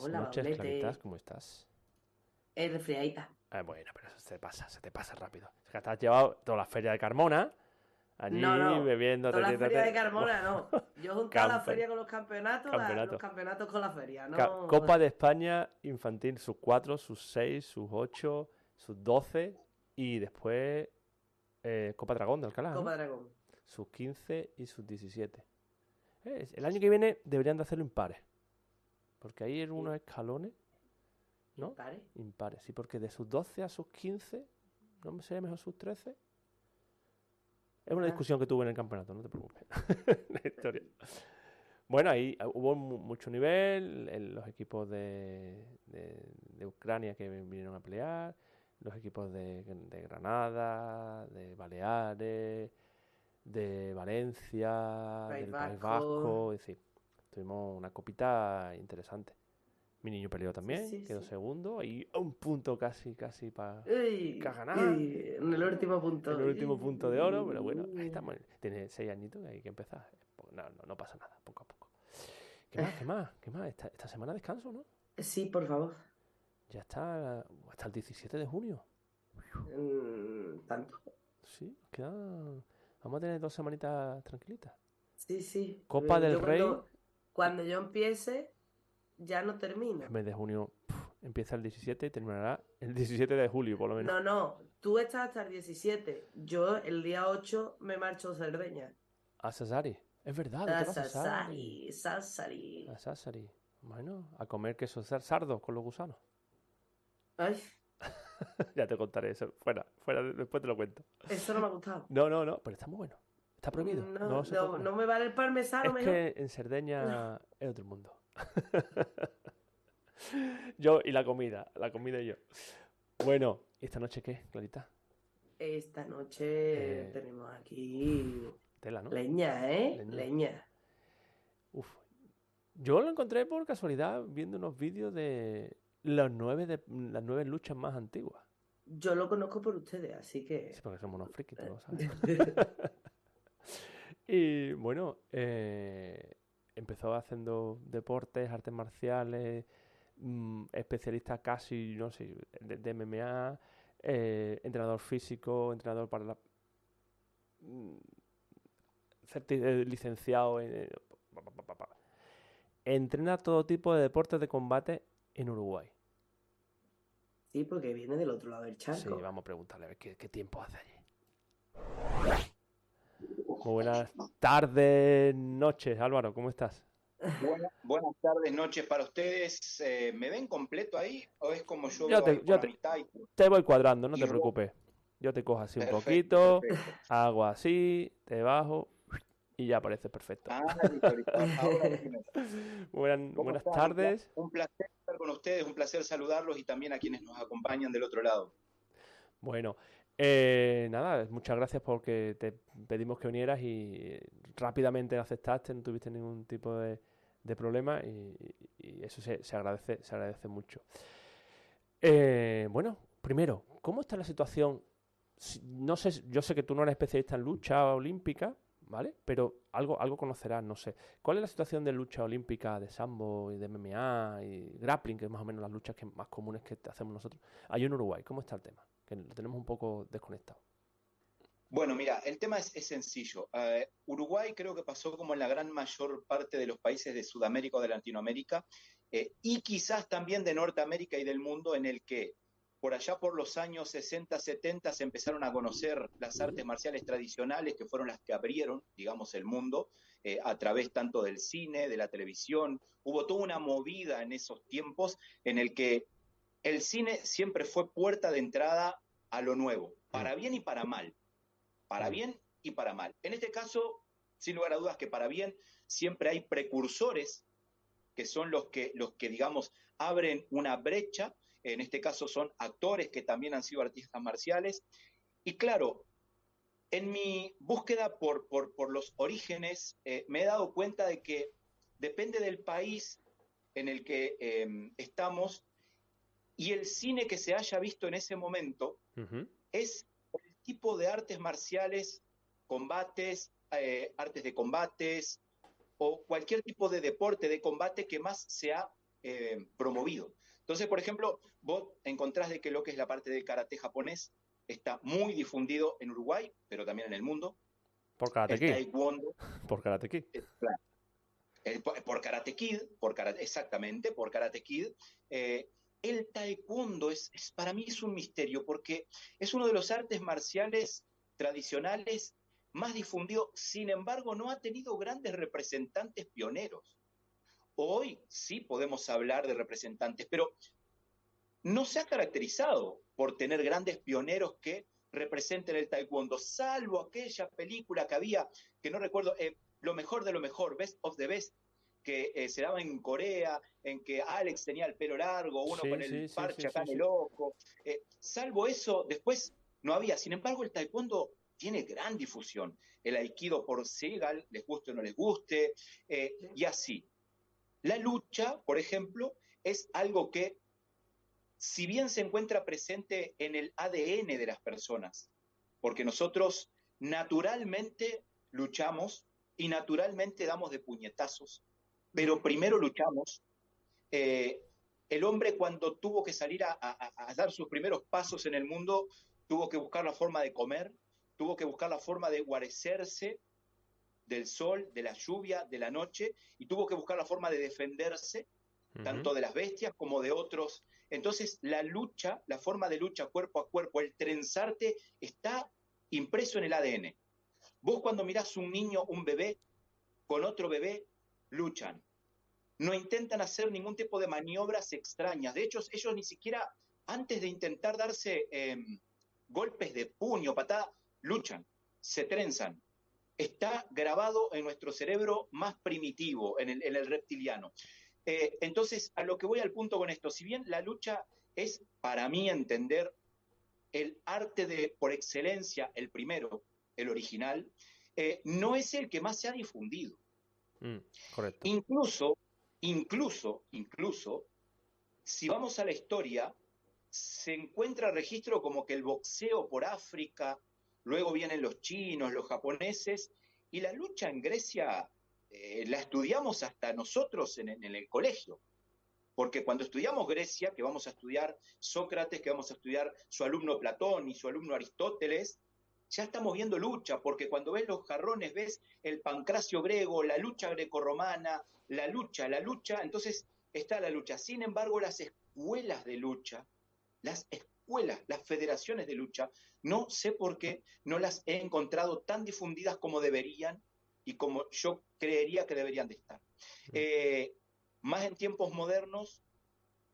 Buenas Hola, noches. Claritas, ¿cómo estás? Es resfriadita. Ah, bueno, pero eso se te pasa, se te pasa rápido. Es que te has llevado toda la feria de Carmona, allí no, no. bebiendo. Toda la feria de Carmona, no. Yo he juntado la feria con los campeonatos, la- Campeonato. los campeonatos con la feria, ¿no? Copa de España infantil, sus 4, sus 6, sus 8, sus 12 y después eh, Copa Dragón de Alcalá, ¿no? Copa Dragón. sus 15 y sus 17. Eh, El año que viene deberían de hacerlo impares, porque ahí hay unos escalones, ¿no? ¿Vale? Impares, sí, porque de sus 12 a sus 15, ¿no me sería mejor sus 13? Es una Ah. discusión que tuve en el campeonato, no te preocupes. La historia. Bueno, ahí ah, hubo mu- mucho nivel, el- los equipos de, de- de Ucrania que vinieron a pelear, los equipos de, de Granada, de Baleares, de Valencia, País del País Vasco. Vasco, es decir, tuvimos una copita interesante. Mi niño peleó también, sí, quedó sí. segundo y un punto casi, casi para Que uy, en el último punto. el último punto de oro, pero bueno, ahí estamos. Tiene seis añitos y hay que empezar. No, no, no pasa nada, poco a poco. ¿Qué más? ¿Qué más? ¿Qué más? Esta, esta semana descanso, ¿no? Sí, por favor. Ya está hasta el 17 de junio. Mm, ¿Tanto? Sí, queda... Vamos a tener dos semanitas tranquilitas. Sí, sí. Copa Eh, del yo Rey. Cuando yo empiece, ya no termina. El mes de junio empieza el 17 y terminará el 17 de julio, por lo menos. No, no. Tú estás hasta el 17. Yo el día 8 me marcho a Cerdeña. A Sassari. Es verdad, A Sassari. Sassari. A Sassari. Bueno, a comer queso sar- sardo con los gusanos. Ay, ya te contaré eso. Fuera, fuera, después te lo cuento. eso no me ha gustado. No, no, no, pero está muy bueno. Está prohibido. No, No, se no, me vale el parmesano, Es mejor. que en Cerdeña es otro mundo. yo y la comida, la comida y yo. Bueno, ¿y esta noche qué, Clarita? Esta noche Eh, tenemos aquí Tela, ¿no? leña, ¿eh? Leña. Leña. Uf. Yo lo encontré por casualidad viendo unos vídeos de las nueve, de, las nueve luchas más antiguas. Yo lo conozco por ustedes, así que... Sí, porque somos unos frikis, tú lo sabes. Y bueno, eh, empezó haciendo deportes, artes marciales, mm, especialista casi, no sé, de, de MMA, eh, entrenador físico, entrenador para la... licenciado en... Entrena todo tipo de deportes de combate en Uruguay. Sí, porque viene del otro lado del Sí, charco. vamos a preguntarle a ver qué, qué tiempo hace allí. Muy buenas tardes, noches, Álvaro, ¿cómo estás? Buena- buenas tardes, noches para ustedes. Eh, ¿Me ven completo ahí o es como yo Yo te- yo te- mitad y- Te voy cuadrando, no Y te preocupes. Yo te cojo así un poquito, perfecto. hago así, te bajo y ya apareces perfecto. Ah. Ahora Buenas, tardes. Un placer estar con ustedes, un placer saludarlos y también a quienes nos acompañan del otro lado. Bueno, eh, nada, muchas gracias porque te pedimos que vinieras y rápidamente aceptaste, no tuviste ningún tipo de, problema y, eso se, se agradece, se agradece mucho. Eh, bueno, primero, ¿cómo está la situación? Si- No sé, yo sé que tú no eres especialista en lucha olímpica, ¿vale? Pero algo, algo conocerás, no sé. ¿Cuál es la situación de lucha olímpica de sambo y de MMA y grappling, que es más o menos las luchas que más comunes que hacemos nosotros? Ahí en Uruguay, ¿cómo está el tema? Que lo tenemos un poco desconectado. Bueno, mira, el tema es, es sencillo. Eh, Uruguay creo que pasó como en la gran mayor parte de los países de Sudamérica o de Latinoamérica eh, y quizás también de Norteamérica y del mundo en el que por allá por los años 60, 70 se empezaron a conocer las artes marciales tradicionales que fueron las que abrieron, digamos, el mundo eh, a través tanto del cine, de la televisión. Hubo toda una movida en esos tiempos en el que el cine siempre fue puerta de entrada a lo nuevo, para bien y para mal. Para bien y para mal. En este caso, sin lugar a dudas que para bien siempre hay precursores que son los que, los que digamos, abren una brecha, en este caso son actores que también han sido artistas marciales, y claro, en mi búsqueda por, por, los orígenes, eh, me he dado cuenta de que depende del país en el que em, estamos y el cine que se haya visto en ese momento es el tipo de artes marciales, combates, eh, artes de combates o cualquier tipo de deporte de combate que más se ha eh, promovido. Entonces, por ejemplo, vos encontrás de que lo que es la parte del karate japonés está muy difundido en Uruguay, pero también en el mundo. Por Karate Kid. Por Karate Kid. Eh, por, Karate Kid, por exactamente, por Karate Kid. Eh, el taekwondo es, para mí es un misterio porque es uno de los artes marciales tradicionales más difundido, sin embargo no ha tenido grandes representantes pioneros. Hoy sí podemos hablar de representantes, pero no se ha caracterizado por tener grandes pioneros que representen el taekwondo, salvo aquella película que había, que no recuerdo, eh, lo mejor de lo mejor, Best of the Best, que eh, se daba en Corea, en que Alex tenía el pelo largo, uno con el parche acá en el ojo. Eh, salvo eso, después no había. Sin embargo, el taekwondo tiene gran difusión. El aikido por Segal, les guste o no les guste, y así. La lucha, por ejemplo, es algo que si bien se encuentra presente en el ADN de las personas, porque nosotros naturalmente luchamos y naturalmente damos de puñetazos, pero primero luchamos. Eh, el hombre cuando tuvo que salir a, dar sus primeros pasos en el mundo, tuvo que buscar la forma de comer, tuvo que buscar la forma de guarecerse del sol, de la lluvia, de la noche, y tuvo que buscar la forma de defenderse, tanto de las bestias como de otros entonces, la lucha, la forma de lucha cuerpo a cuerpo, el trenzarte, está impreso en el ADN. Vos cuando mirás un niño, un bebé, con otro bebé, luchan. No intentan hacer ningún tipo de maniobras extrañas. De hecho, ellos ni siquiera, antes de intentar darse em, golpes de puño, patada, luchan, se trenzan. Está grabado en nuestro cerebro más primitivo, en el reptiliano. Eh, entonces, a lo que voy al punto con esto, si bien la lucha es, para mí entender, el arte de, por excelencia, el primero, el original, eh, no es el que más se ha difundido. Mm, correcto. Incluso, incluso, incluso, si vamos a la historia, se encuentra registro como que el boxeo por África, luego vienen los chinos, los japoneses, y la lucha en Grecia eh, la estudiamos hasta nosotros en, el colegio. Porque cuando estudiamos Grecia, que vamos a estudiar Sócrates, que vamos a estudiar su alumno Platón y su alumno Aristóteles, ya estamos viendo lucha, porque cuando ves los jarrones, ves el pancracio griego, la lucha grecorromana, la lucha, la lucha, entonces está la lucha. Sin embargo, las escuelas de lucha, las escuelas, las federaciones de lucha, no sé por qué no las he encontrado tan difundidas como deberían y como yo creería que deberían de estar. Mm. Eh, más en tiempos modernos,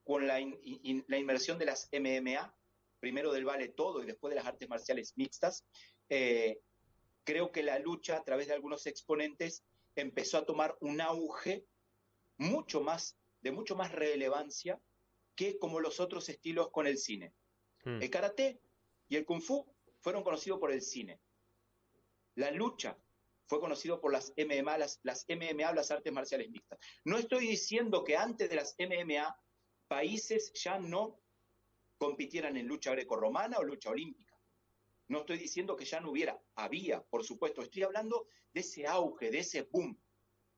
con la, la, inmersión de las MMA, primero del vale todo y después de las artes marciales mixtas, eh, creo que la lucha a través de algunos exponentes empezó a tomar un auge mucho más, de mucho más relevancia que como los otros estilos con el cine. Mm. El karate y el kung fu fueron conocidos por el cine. La lucha fue conocido por las MMA, las, las MMA, las artes marciales mixtas. No estoy diciendo que antes de las MMA países ya no compitieran en lucha grecorromana o lucha olímpica. No estoy diciendo que ya no hubiera, había, por supuesto, estoy hablando de ese auge, de ese boom,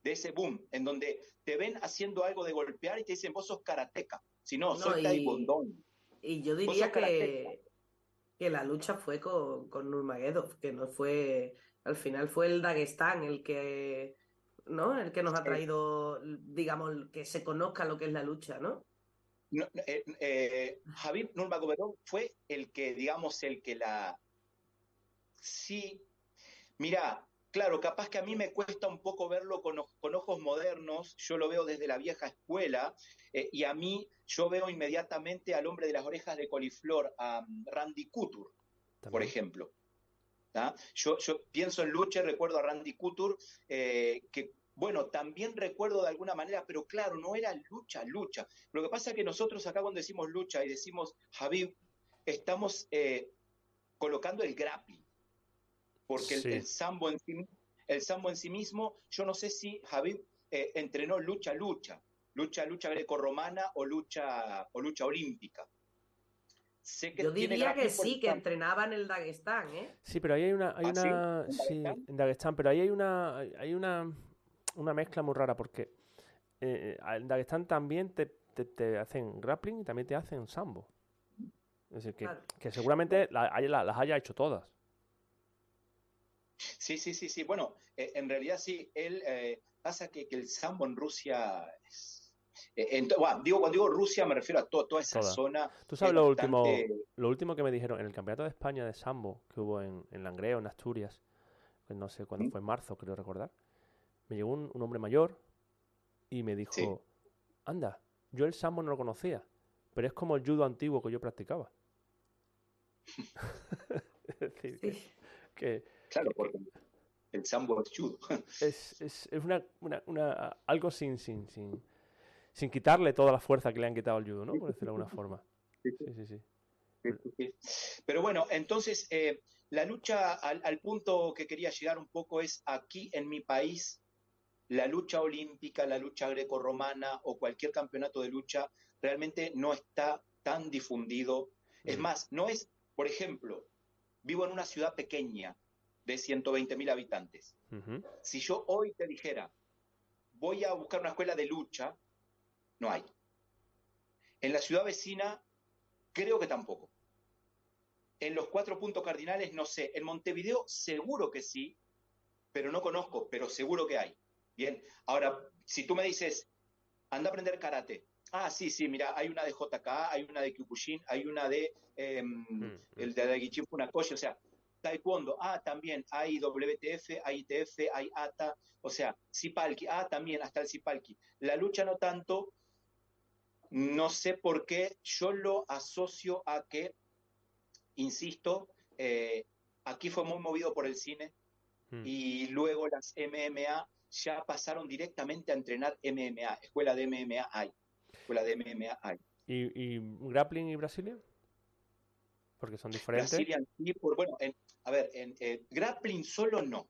de ese boom, en donde te ven haciendo algo de golpear y te dicen, vos sos karateca, si no, soy taekwondo. Y yo diría que, que la lucha fue con, con que no fue al final fue el Dagestán el que, ¿no? El que nos ha traído, digamos, que se conozca lo que es la lucha, ¿no? no eh, eh, Nurmagomedov fue el que, digamos, el que la... Sí, mira, claro, capaz que a mí me cuesta un poco verlo con, ojos modernos, yo lo veo desde la vieja escuela, eh, y a mí yo veo inmediatamente al hombre de las orejas de coliflor, a um, Randy Couture, por ejemplo. Yo, yo, pienso en lucha y recuerdo a Randy Couture, eh, que bueno, también recuerdo de alguna manera, pero claro, no era lucha, lucha. Lo que pasa es que nosotros acá cuando decimos lucha y decimos Javi, estamos eh, colocando el grappling, porque el, sambo en sí, el sambo en sí mismo, yo no sé si Javi eh, entrenó lucha, lucha, lucha, lucha grecorromana o lucha, o lucha olímpica. Yo diría que sí, que entrenaban en el Dagestán, ¿eh? Sí, pero ahí hay una, hay ¿Ah, una, sí, en Dagestán, pero ahí hay una, hay una, una mezcla muy rara porque eh, en Dagestán también te, te, hacen grappling y también te hacen sambo. Es decir, que, que seguramente las haya hecho todas. Sí, sí, sí, sí. Bueno, eh, en realidad sí, él eh, pasa que, que, el sambo en Rusia es eh, digo, cuando digo Rusia me refiero a toda esa zona. Tú sabes lo, último, lo último que me dijeron en el Campeonato de España de Sambo que hubo en, en Langreo, en Asturias, pues no sé cuándo fue, en marzo, creo recordar. Me llegó un, hombre mayor y me dijo: Anda, yo el Sambo no lo conocía, pero es como el judo antiguo que yo practicaba. es decir, que, Claro, porque el Sambo es judo. es, es, es una, una, una, algo sin, sin, sin sin quitarle toda la fuerza que le han quitado al judo, ¿no? Por decirlo de alguna forma. Sí, sí, sí. Pero bueno, entonces eh, la lucha al, punto que quería llegar un poco es aquí en mi país, la lucha olímpica, la lucha grecorromana o cualquier campeonato de lucha realmente no está tan difundido. Es mm. más, no es, por ejemplo, vivo en una ciudad pequeña de 120 mil habitantes. Si yo hoy te dijera, voy a buscar una escuela de lucha, no hay. En la ciudad vecina, creo que tampoco. En los cuatro puntos cardinales, no sé. En Montevideo, seguro que sí, pero no conozco, pero seguro que hay. Bien, ahora, si tú me dices, anda a aprender karate. Ah, sí, sí, mira, hay una de JK, hay una de Kyokushin, hay una de em, mm, el mm. de Daigichi Funakoshi, o sea, Taekwondo, ah, también hay WTF, hay ITF, hay ATA, o sea, Sipalki, ah, también, hasta el Sipalki. La lucha no tanto, no sé por qué yo lo asocio a que, insisto, eh, aquí fue muy movido por el cine hmm. y luego las MMA ya pasaron directamente a entrenar MMA, escuela de MMA hay, escuela de MMA hay. ¿Y, grappling y Brasilia? Porque son diferentes. bueno, a ver, en eh, grappling solo no.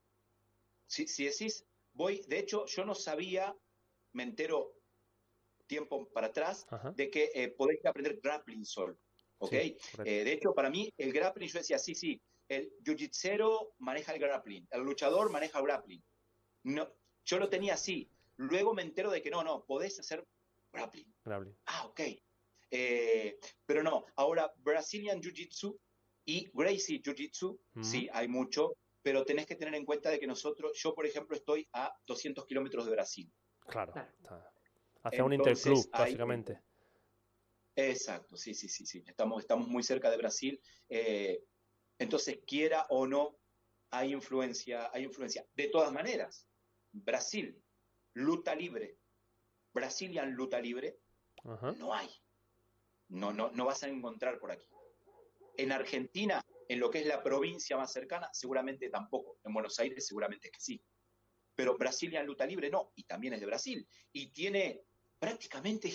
Si, si decís, voy, de hecho, yo no sabía, me entero tiempo para atrás, de que eh, podéis aprender grappling solo. ¿Ok? Eh, de hecho, para mí, el grappling, yo decía, sí, sí, el jiu-jitsu maneja el grappling, el luchador maneja el grappling. No, yo lo tenía así. Luego me entero de que no, no, podés hacer grappling. Ah, ok. Eh, pero no, ahora Brazilian Jiu-Jitsu y Gracie Jiu-Jitsu, sí, hay mucho, pero tenés que tener en cuenta de que nosotros, yo por ejemplo estoy a 200 kilómetros de Brasil. Claro. Hacia un interclub, básicamente. Exacto, sí, sí, sí, sí. Estamos, estamos muy cerca de Brasil. Eh, entonces, quiera o no, hay influencia, hay influencia. De todas maneras, Brasil, luta libre, Brazilian luta libre, no hay. No, no, no vas a encontrar por aquí. En Argentina, en lo que es la provincia más cercana, seguramente tampoco. En Buenos Aires seguramente es que sí. Pero Brazilian luta libre no, y también es de Brasil. Y tiene prácticamente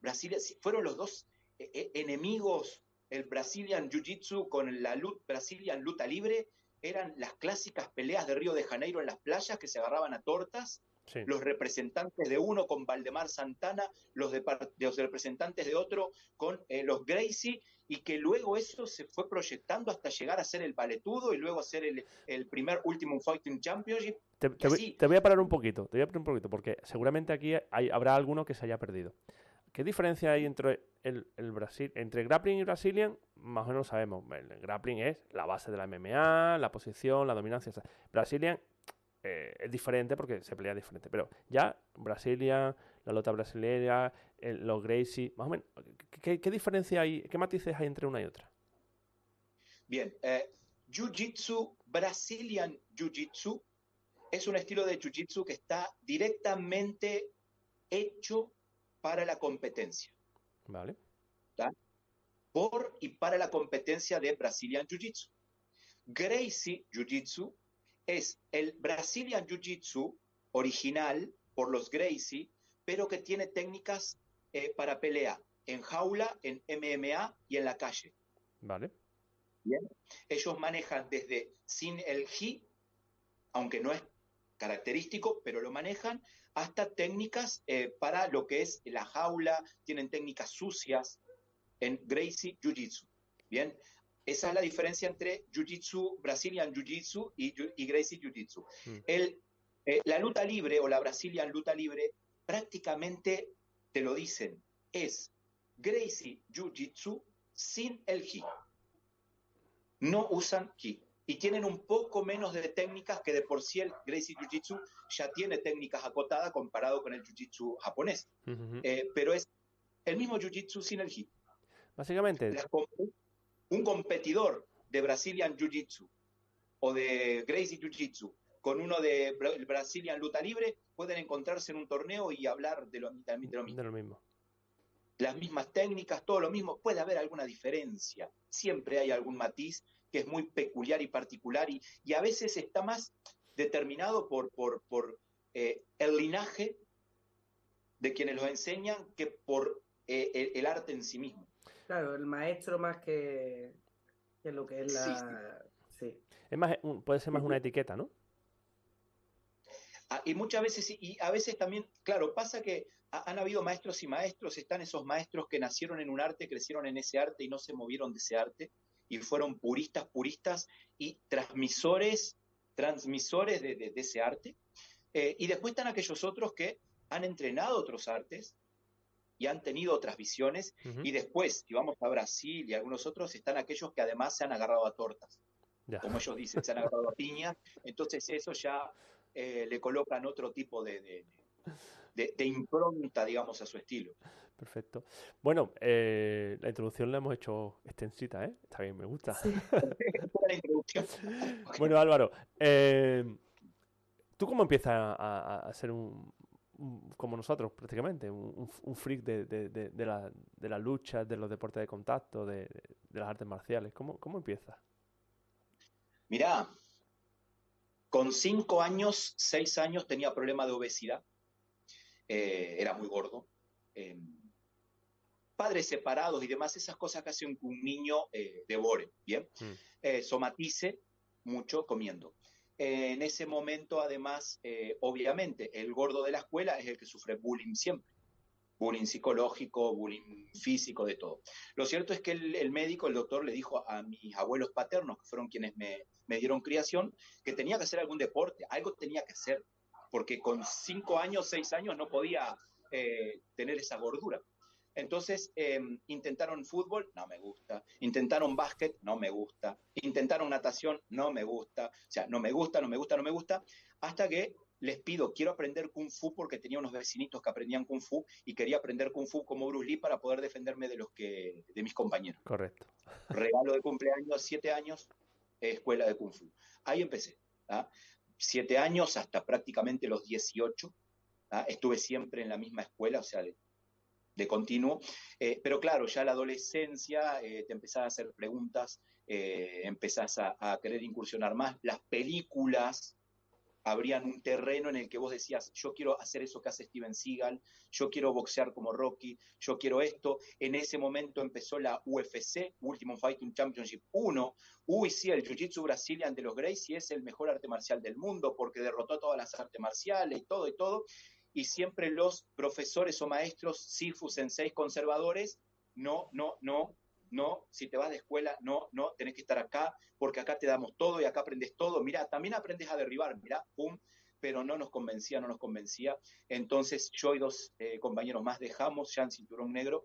Brasil, fueron los dos eh, eh, enemigos, el Brazilian Jiu-Jitsu con la Brazilian luta libre, eran las clásicas peleas de Río de Janeiro en las playas que se agarraban a tortas, los representantes de uno con Valdemar Santana, los, de, los representantes de otro con eh, los Gracie, y que luego eso se fue proyectando hasta llegar a ser el paletudo y luego a ser el, el primer Ultimate Fighting Championship te, voy, a parar un poquito, te voy a parar un poquito, porque seguramente aquí habrá alguno que se haya perdido. ¿Qué diferencia hay entre el, Brasil, entre grappling y Brazilian? Más o menos sabemos. El grappling es la base de la MMA, la posición, la dominancia. Brazilian eh, es diferente porque se pelea diferente. Pero ya Brazilian, la lota brasileña, los Gracie, más o menos. ¿qué, diferencia hay, qué matices hay entre una y otra? Bien, eh, Jiu-Jitsu, Brazilian Jiu-Jitsu es un estilo de Jiu-Jitsu que está directamente hecho para la competencia. Vale. Por y para la competencia de Brazilian Jiu-Jitsu. Gracie Jiu-Jitsu es el Brazilian Jiu-Jitsu original por los Gracie, pero que tiene técnicas eh, para pelea en jaula, en MMA y en la calle. Vale. Bien. Ellos manejan desde sin el Ji, aunque no es característico, pero lo manejan, hasta técnicas eh, para lo que es la jaula, tienen técnicas sucias en Gracie Jiu-Jitsu. Bien, esa es la diferencia entre Jiu-Jitsu, Brazilian Jiu-Jitsu y, Gracie Jiu-Jitsu. Mm. Eh, la luta libre o la Brazilian luta libre prácticamente te lo dicen, es Gracie Jiu-Jitsu sin el Ki. No usan Ki. Y tienen un poco menos de técnicas que de por sí el Gracie Jiu-Jitsu ya tiene técnicas acotadas comparado con el Jiu-Jitsu japonés. Eh, pero es el mismo Jiu-Jitsu sin el Ki. Básicamente. Un competidor de Brazilian Jiu-Jitsu o de Gracie Jiu-Jitsu con uno de Brazilian Luta Libre pueden encontrarse en un torneo y hablar de lo, de lo mismo. De lo mismo las mismas técnicas, todo lo mismo, puede haber alguna diferencia, siempre hay algún matiz que es muy peculiar y particular y, y a veces está más determinado por, por, por eh, el linaje de quienes lo enseñan que por eh, el, arte en sí mismo. Claro, el maestro más que, que lo que es la... Sí. Es más, puede ser más una etiqueta, ¿no? Ah, y muchas veces, y a veces también, claro, pasa que han habido maestros y maestros, están esos maestros que nacieron en un arte, crecieron en ese arte y no se movieron de ese arte, y fueron puristas, puristas y transmisores, transmisores de, ese arte. Eh, y después están aquellos otros que han entrenado otros artes y han tenido otras visiones. Y después, si vamos a Brasil y algunos otros, están aquellos que además se han agarrado a tortas. Como ellos dicen, se han agarrado a piña. Entonces eso ya eh, le colocan otro tipo de, de, impronta, digamos, a su estilo. Perfecto. Bueno, eh, la introducción la hemos hecho extensita, ¿eh? Está bien, me gusta. bueno, Álvaro, eh, ¿tú cómo empiezas a, ser un, como nosotros prácticamente, un, freak de, de, la, de la lucha, de los deportes de contacto, de, las artes marciales? ¿Cómo, cómo empiezas? Mirá, con cinco años, seis años tenía problema de obesidad, eh, era muy gordo. Eh, padres separados y demás, esas cosas que hacen que un niño eh, devore, ¿bien? Mm. somatice mucho comiendo. En ese momento, además, obviamente, el gordo de la escuela es el que sufre bullying siempre. Bullying psicológico, bullying físico, de todo. Lo cierto es que el médico, el doctor, le dijo a mis abuelos paternos, que fueron quienes me, me dieron criación, que tenía que hacer algún deporte, algo tenía que hacer, porque con cinco años, seis años no podía eh, tener esa gordura. Entonces em, intentaron fútbol, no me gusta. Intentaron básquet, no me gusta. Intentaron natación, no me gusta. O sea, no me gusta, no me gusta, no me gusta. Hasta que les pido, quiero aprender kung fu porque tenía unos vecinitos que aprendían kung fu y quería aprender kung fu como Bruce Lee para poder defenderme de los que de mis compañeros. Correcto. Regalo de cumpleaños, siete años, escuela de Kung Fu. Ahí empecé. ¿ah? Siete años hasta prácticamente los 18. ¿ah? Estuve siempre en la misma escuela, o sea, de, continuo. Eh, pero claro, ya la adolescencia eh, te empezás a hacer preguntas, eh, empezás a, querer incursionar más. Las películas abrían un terreno en el que vos decías, yo quiero hacer eso que hace Steven Seagal, yo quiero boxear como Rocky, yo quiero esto. En ese momento empezó la UFC, Ultimate Fighting Championship 1. Uy, sí, el Jiu-Jitsu Brazilian de los Gracie es el mejor arte marcial del mundo porque derrotó todas las artes marciales y todo y todo. Y siempre los profesores o maestros, Sifu, senseis conservadores, no, no, no, no, si te vas de escuela, no, no, tenés que estar acá, porque acá te damos todo y acá aprendes todo. Mira, también aprendes a derribar, mira, pum, pero no nos convencía, no nos convencía. Entonces yo y dos eh, compañeros más dejamos ya en cinturón negro,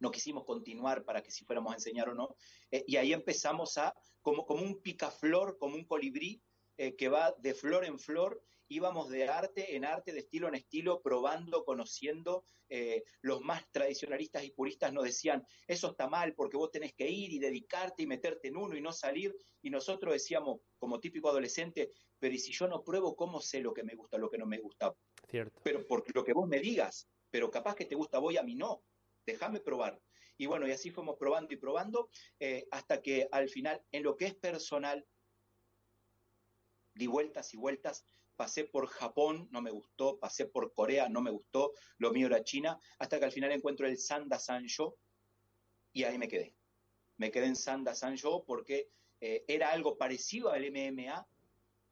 no quisimos continuar para que si fuéramos a enseñar o no, eh, y ahí empezamos a, como, como un picaflor, como un colibrí, eh, que va de flor en flor íbamos de arte en arte, de estilo en estilo, probando, conociendo. Eh, los más tradicionalistas y puristas nos decían, eso está mal porque vos tenés que ir y dedicarte y meterte en uno y no salir. Y nosotros decíamos, como típico adolescente, pero ¿y si yo no pruebo, cómo sé lo que me gusta, lo que no me gusta? Cierto. Pero porque lo que vos me digas, pero capaz que te gusta voy a mí no. Déjame probar. Y bueno, y así fuimos probando y probando eh, hasta que al final, en lo que es personal, di vueltas y vueltas, pasé por Japón, no me gustó, pasé por Corea, no me gustó, lo mío era China, hasta que al final encuentro el Sanda Sanjo y ahí me quedé. Me quedé en Sanda Sanjo porque eh, era algo parecido al MMA,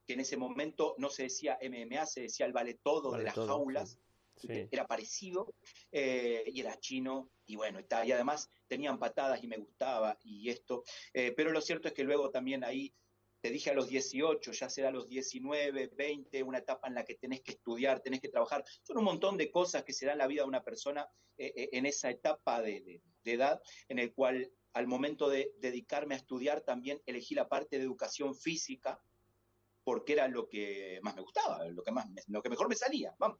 que en ese momento no se decía MMA, se decía el vale todo de las jaulas. Era parecido eh, y era chino y bueno, y además tenían patadas y me gustaba y esto. Eh, pero lo cierto es que luego también ahí te dije a los 18, ya será a los 19, 20, una etapa en la que tenés que estudiar, tenés que trabajar. Son un montón de cosas que se dan en la vida de una persona eh, eh, en esa etapa de, edad, en el cual al momento de dedicarme a estudiar también elegí la parte de educación física, porque era lo que más me gustaba, lo que, más, lo que mejor me salía, vamos.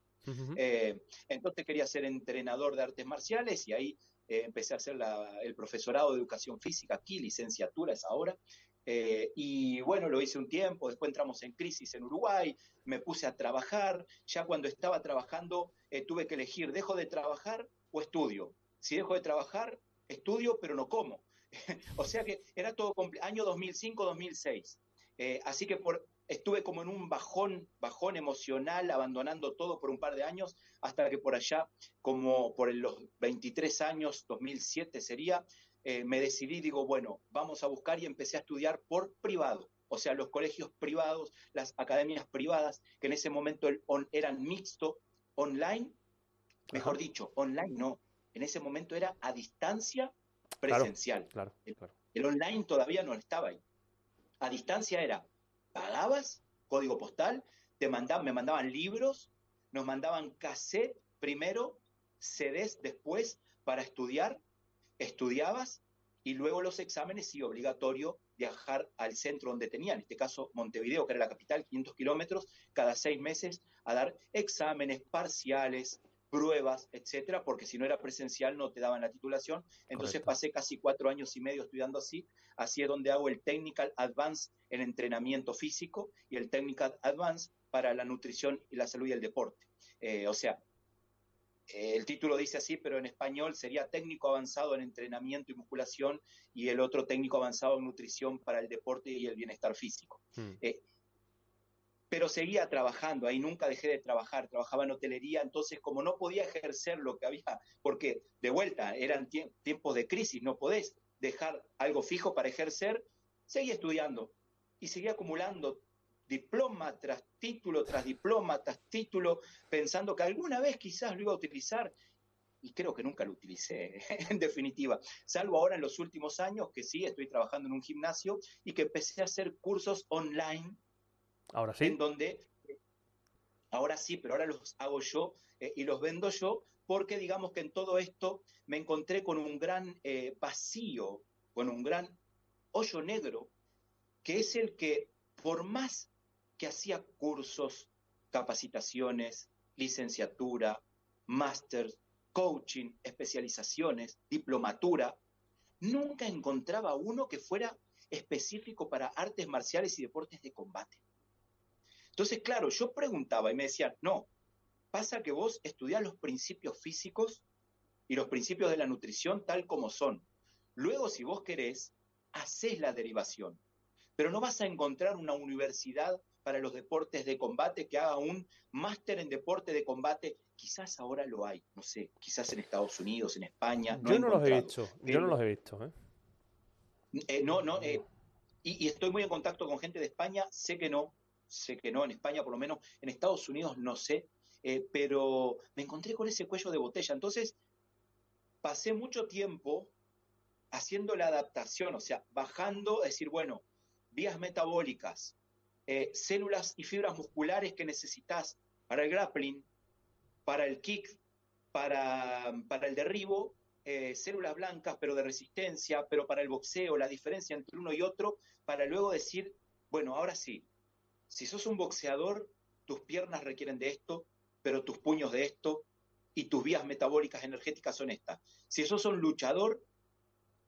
Eh, entonces quería ser entrenador de artes marciales y ahí empecé a hacer el profesorado de educación física aquí, licenciatura es ahora, eh, y bueno, lo hice un tiempo, después entramos en crisis en Uruguay, me puse a trabajar, ya cuando estaba trabajando eh, tuve que elegir, ¿dejo de trabajar o estudio? Si dejo de trabajar, estudio, pero no como. o sea que era todo año 2005-2006. Eh, así que estuve como en un bajón, bajón emocional, abandonando todo por un par de años, hasta que por allá, como por los 23 años, 2007 sería, eh, me decidí, digo, bueno, vamos a buscar y empecé a estudiar por privado, o sea, los colegios privados, las academias privadas, que en ese momento eran mixto, online, mejor dicho, online no, en ese momento era a distancia presencial. Claro, el, online todavía no estaba ahí. A distancia era, pagabas código postal, te mandaban, me mandaban libros, nos mandaban cassette primero, CDs después para estudiar estudiabas y luego los exámenes y obligatorio viajar al centro donde tenía, en este caso Montevideo, que era la capital, 500 kilómetros, cada seis meses a dar exámenes parciales, pruebas, etcétera, porque si no era presencial no te daban la titulación. Entonces pasé casi cuatro años y medio estudiando así. Así es donde hago el Technical Advance en entrenamiento físico y el Technical Advance para la nutrición y la salud y el deporte. Eh, o sea, el título dice así, pero en español sería técnico avanzado en entrenamiento y musculación y el otro técnico avanzado en nutrición para el deporte y el bienestar físico. Hmm. Eh, pero seguía trabajando, ahí nunca dejé de trabajar, trabajaba en hotelería, entonces como no podía ejercer lo que había, porque de vuelta eran tiempos de crisis, no podés dejar algo fijo para ejercer, seguía estudiando y seguía acumulando diploma tras título, tras diploma, tras título, pensando que alguna vez quizás lo iba a utilizar y creo que nunca lo utilicé, en definitiva, salvo ahora en los últimos años que sí, estoy trabajando en un gimnasio y que empecé a hacer cursos online. Ahora sí. En donde, ahora sí, pero ahora los hago yo eh, y los vendo yo, porque digamos que en todo esto me encontré con un gran eh, vacío, con un gran hoyo negro, que es el que por más que hacía cursos, capacitaciones, licenciatura, máster, coaching, especializaciones, diplomatura, nunca encontraba uno que fuera específico para artes marciales y deportes de combate. Entonces, claro, yo preguntaba y me decían, no, pasa que vos estudiás los principios físicos y los principios de la nutrición tal como son. Luego, si vos querés, hacés la derivación. Pero no vas a encontrar una universidad para los deportes de combate, que haga un máster en deporte de combate. Quizás ahora lo hay, no sé, quizás en Estados Unidos, en España. yo no los he visto, yo no los he visto. ¿eh? Eh, no, no, eh, y, estoy muy en contacto con gente de España, sé que no, sé que no, en España por lo menos, en Estados Unidos no sé, pero me encontré con ese cuello de botella. Entonces, pasé mucho tiempo haciendo la adaptación, o sea, bajando, decir, bueno, vías metabólicas, eh, células y fibras musculares que necesitas para el grappling, para el kick, para, para el derribo, eh, células blancas pero de resistencia, pero para el boxeo, la diferencia entre uno y otro, para luego decir, bueno, ahora sí, si sos un boxeador, tus piernas requieren de esto, pero tus puños de esto, y tus vías metabólicas energéticas son estas. Si sos un luchador,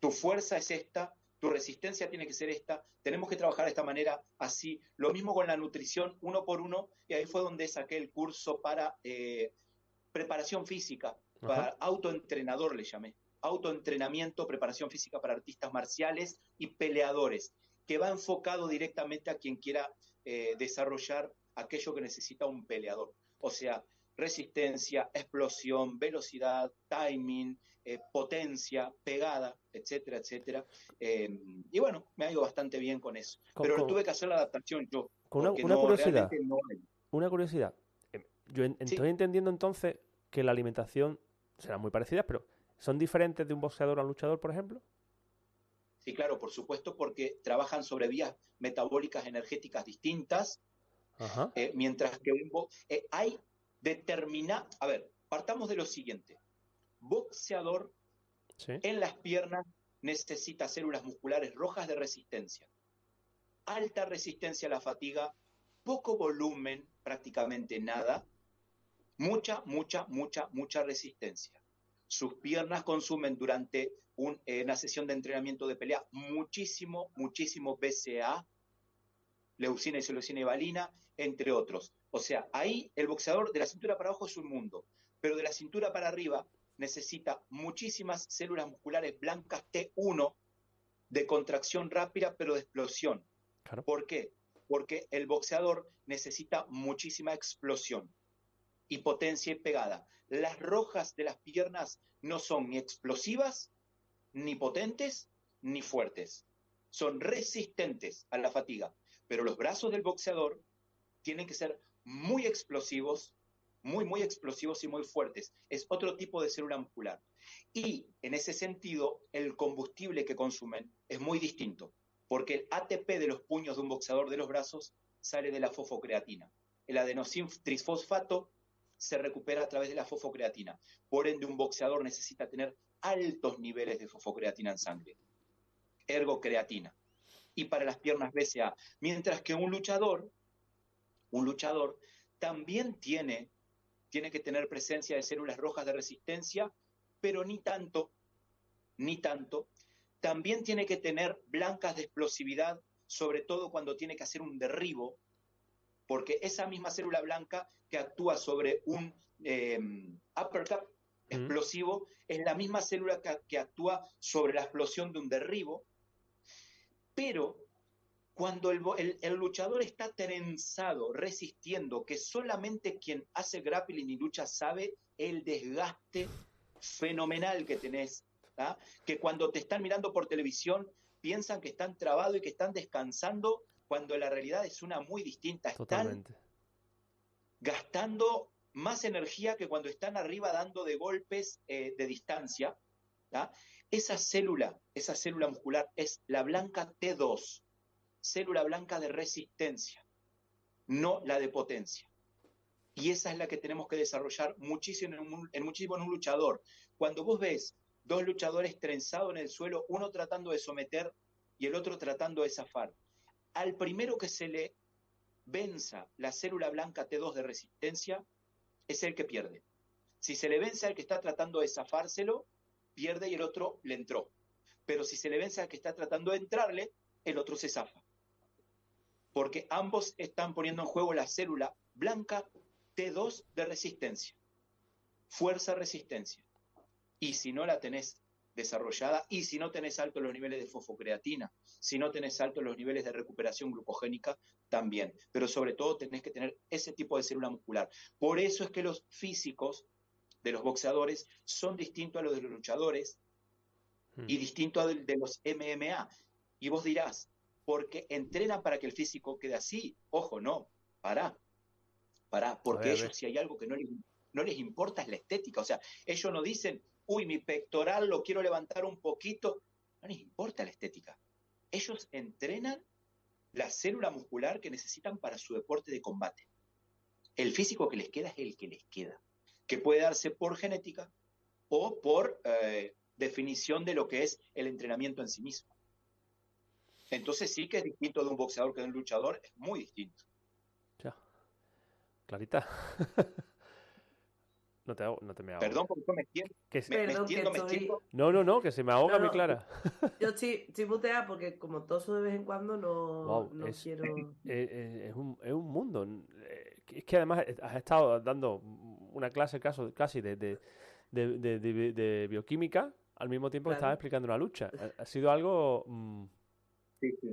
tu fuerza es esta, tu resistencia tiene que ser esta, tenemos que trabajar de esta manera, así. Lo mismo con la nutrición, uno por uno, y ahí fue donde saqué el curso para eh, preparación física, para autoentrenador le llamé, autoentrenamiento, preparación física para artistas marciales y peleadores, que va enfocado directamente a quien quiera eh, desarrollar aquello que necesita un peleador. O sea, resistencia, explosión, velocidad, timing, eh, potencia, pegada, etcétera, etcétera. Em, y bueno, me ha ido bastante bien con eso. Pero tuve que hacer la adaptación yo. Con una, curiosidad. una curiosidad. Em, yo estoy entendiendo entonces que la alimentación será muy parecida, pero ¿son diferentes de un boxeador a un luchador, por ejemplo? Sí, claro, por supuesto, porque trabajan sobre vías metabólicas energéticas distintas, eh, mientras que un eh, hay determinada, a ver, partamos de lo siguiente, boxeador en las piernas necesita células musculares rojas de resistencia, alta resistencia a la fatiga, poco volumen, prácticamente nada, mucha, mucha, mucha, mucha resistencia. Sus piernas consumen durante eh, una sesión de entrenamiento de pelea muchísimo, muchísimo BCA, leucina, isoleucina y valina, entre otros. O sea, ahí el boxeador de la cintura para abajo es un mundo, pero de la cintura para arriba necesita muchísimas células musculares blancas T1 de contracción rápida, pero de explosión. ¿Por qué? Porque el boxeador necesita muchísima explosión y potencia y pegada. Las rojas de las piernas no son ni explosivas, ni potentes, ni fuertes. Son resistentes a la fatiga. Pero los brazos del boxeador tienen que ser muy explosivos, muy, muy explosivos y muy fuertes. Es otro tipo de célula muscular. Y en ese sentido, el combustible que consumen es muy distinto, porque el ATP de los puños de un boxeador de los brazos sale de la fosfocreatina. El adenosin trisfosfato se recupera a través de la fosfocreatina. Por ende, un boxeador necesita tener altos niveles de fosfocreatina en sangre. Ergocreatina. Y para las piernas BCA. Mientras que un luchador un luchador, también tiene, tiene que tener presencia de células rojas de resistencia, pero ni tanto, ni tanto. También tiene que tener blancas de explosividad, sobre todo cuando tiene que hacer un derribo, porque esa misma célula blanca que actúa sobre un em, uppercut explosivo es la misma célula que, que actúa sobre la explosión de un derribo, pero cuando el, luchador está trenzado, resistiendo, que solamente quien hace grappling y lucha sabe el desgaste fenomenal que tenés, que cuando te están mirando por televisión piensan que están trabados y que están descansando, cuando la realidad es una muy distinta. Están gastando más energía que cuando están arriba dando de golpes eh, de distancia. Esa célula, esa célula muscular es la blanca T2 célula blanca de resistencia, no la de potencia. Y esa es la que tenemos que desarrollar muchísimo en un, muchísimo en un luchador. Cuando vos ves dos luchadores trenzados en el suelo, uno tratando de someter y el otro tratando de zafar, al primero que se le venza la célula blanca T2 de resistencia, es el que pierde. Si se le vence al que está tratando de zafárselo, pierde y el otro le entró. Pero si se le vence al que está tratando de entrarle, el otro se zafa porque ambos están poniendo en juego la célula blanca T2 de resistencia, fuerza-resistencia. Y si no la tenés desarrollada, y si no tenés altos los niveles de fosfocreatina, si no tenés altos los niveles de recuperación glucogénica, también. Pero sobre todo tenés que tener ese tipo de célula muscular. Por eso es que los físicos de los boxeadores son distintos a los de los luchadores hmm. y distintos a los de los MMA. Y vos dirás, porque entrenan para que el físico quede así. Ojo, no, para, para, porque ellos si hay algo que no les, no les importa es la estética, o sea, ellos no dicen, uy, mi pectoral lo quiero levantar un poquito, no les importa la estética. Ellos entrenan la célula muscular que necesitan para su deporte de combate. El físico que les queda es el que les queda, que puede darse por genética o por eh, definición de lo que es el entrenamiento en sí mismo. Entonces sí que es distinto de un boxeador que de un luchador, es muy distinto. Ya. Clarita. no te, no te me ahogas. Perdón, porque me entiendo. me, No, no, no, que se me ahoga mi Clara. Yo estoy, estoy muteada porque como toso de vez en cuando no, no quiero... Es, un, es un mundo. Es que además has estado dando una clase caso, casi de, de, de, de bioquímica al mismo tiempo que estabas explicando una lucha. Ha, sido algo... Mm,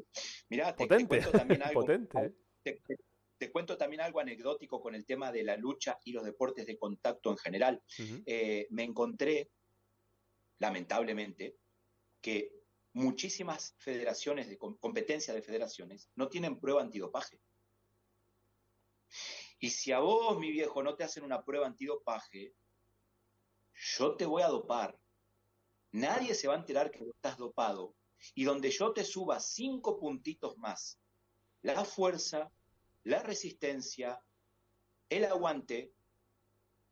Mira, potente, también algo, potente. te, cuento también algo anecdótico con el tema de la lucha y los deportes de contacto en general. Eh, me encontré, lamentablemente, que muchísimas federaciones de competencia de federaciones no tienen prueba antidopaje. Y si a vos, mi viejo, no te hacen una prueba antidopaje, yo te voy a dopar. Nadie se va a enterar que estás dopado. Y donde yo te suba cinco puntitos más, la fuerza, la resistencia, el aguante,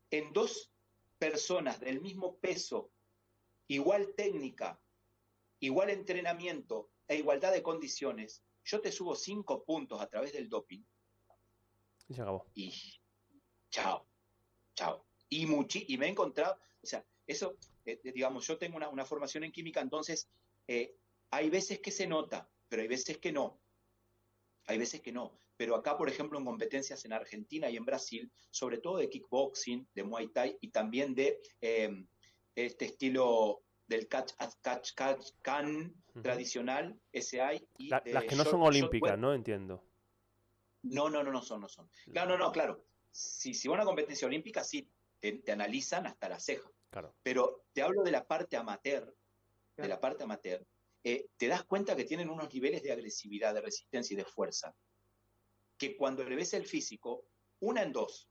en dos personas del mismo peso, igual técnica, igual entrenamiento e igualdad de condiciones, yo te subo cinco puntos a través del doping. Y se acabó. Y chao, chao. Y, y me he encontrado, o sea, eso, eh, digamos, yo tengo una, formación en química, entonces eh, hay veces que se nota, pero hay veces que no. Hay veces que no. Pero acá, por ejemplo, en competencias en Argentina y en Brasil, sobre todo de kickboxing, de Muay Thai y también de eh, este estilo del catch catch catch can tradicional, ese hay. Las que no son olímpicas, ¿no? Entiendo. No, no, no, no son, no son. Claro, no, no, claro. Si, si va a una competencia olímpica, sí, te, analizan hasta la ceja. Claro. Pero te hablo de la parte amateur, de la parte amateur, eh, te das cuenta que tienen unos niveles de agresividad, de resistencia y de fuerza, que cuando le ves el físico, una en dos,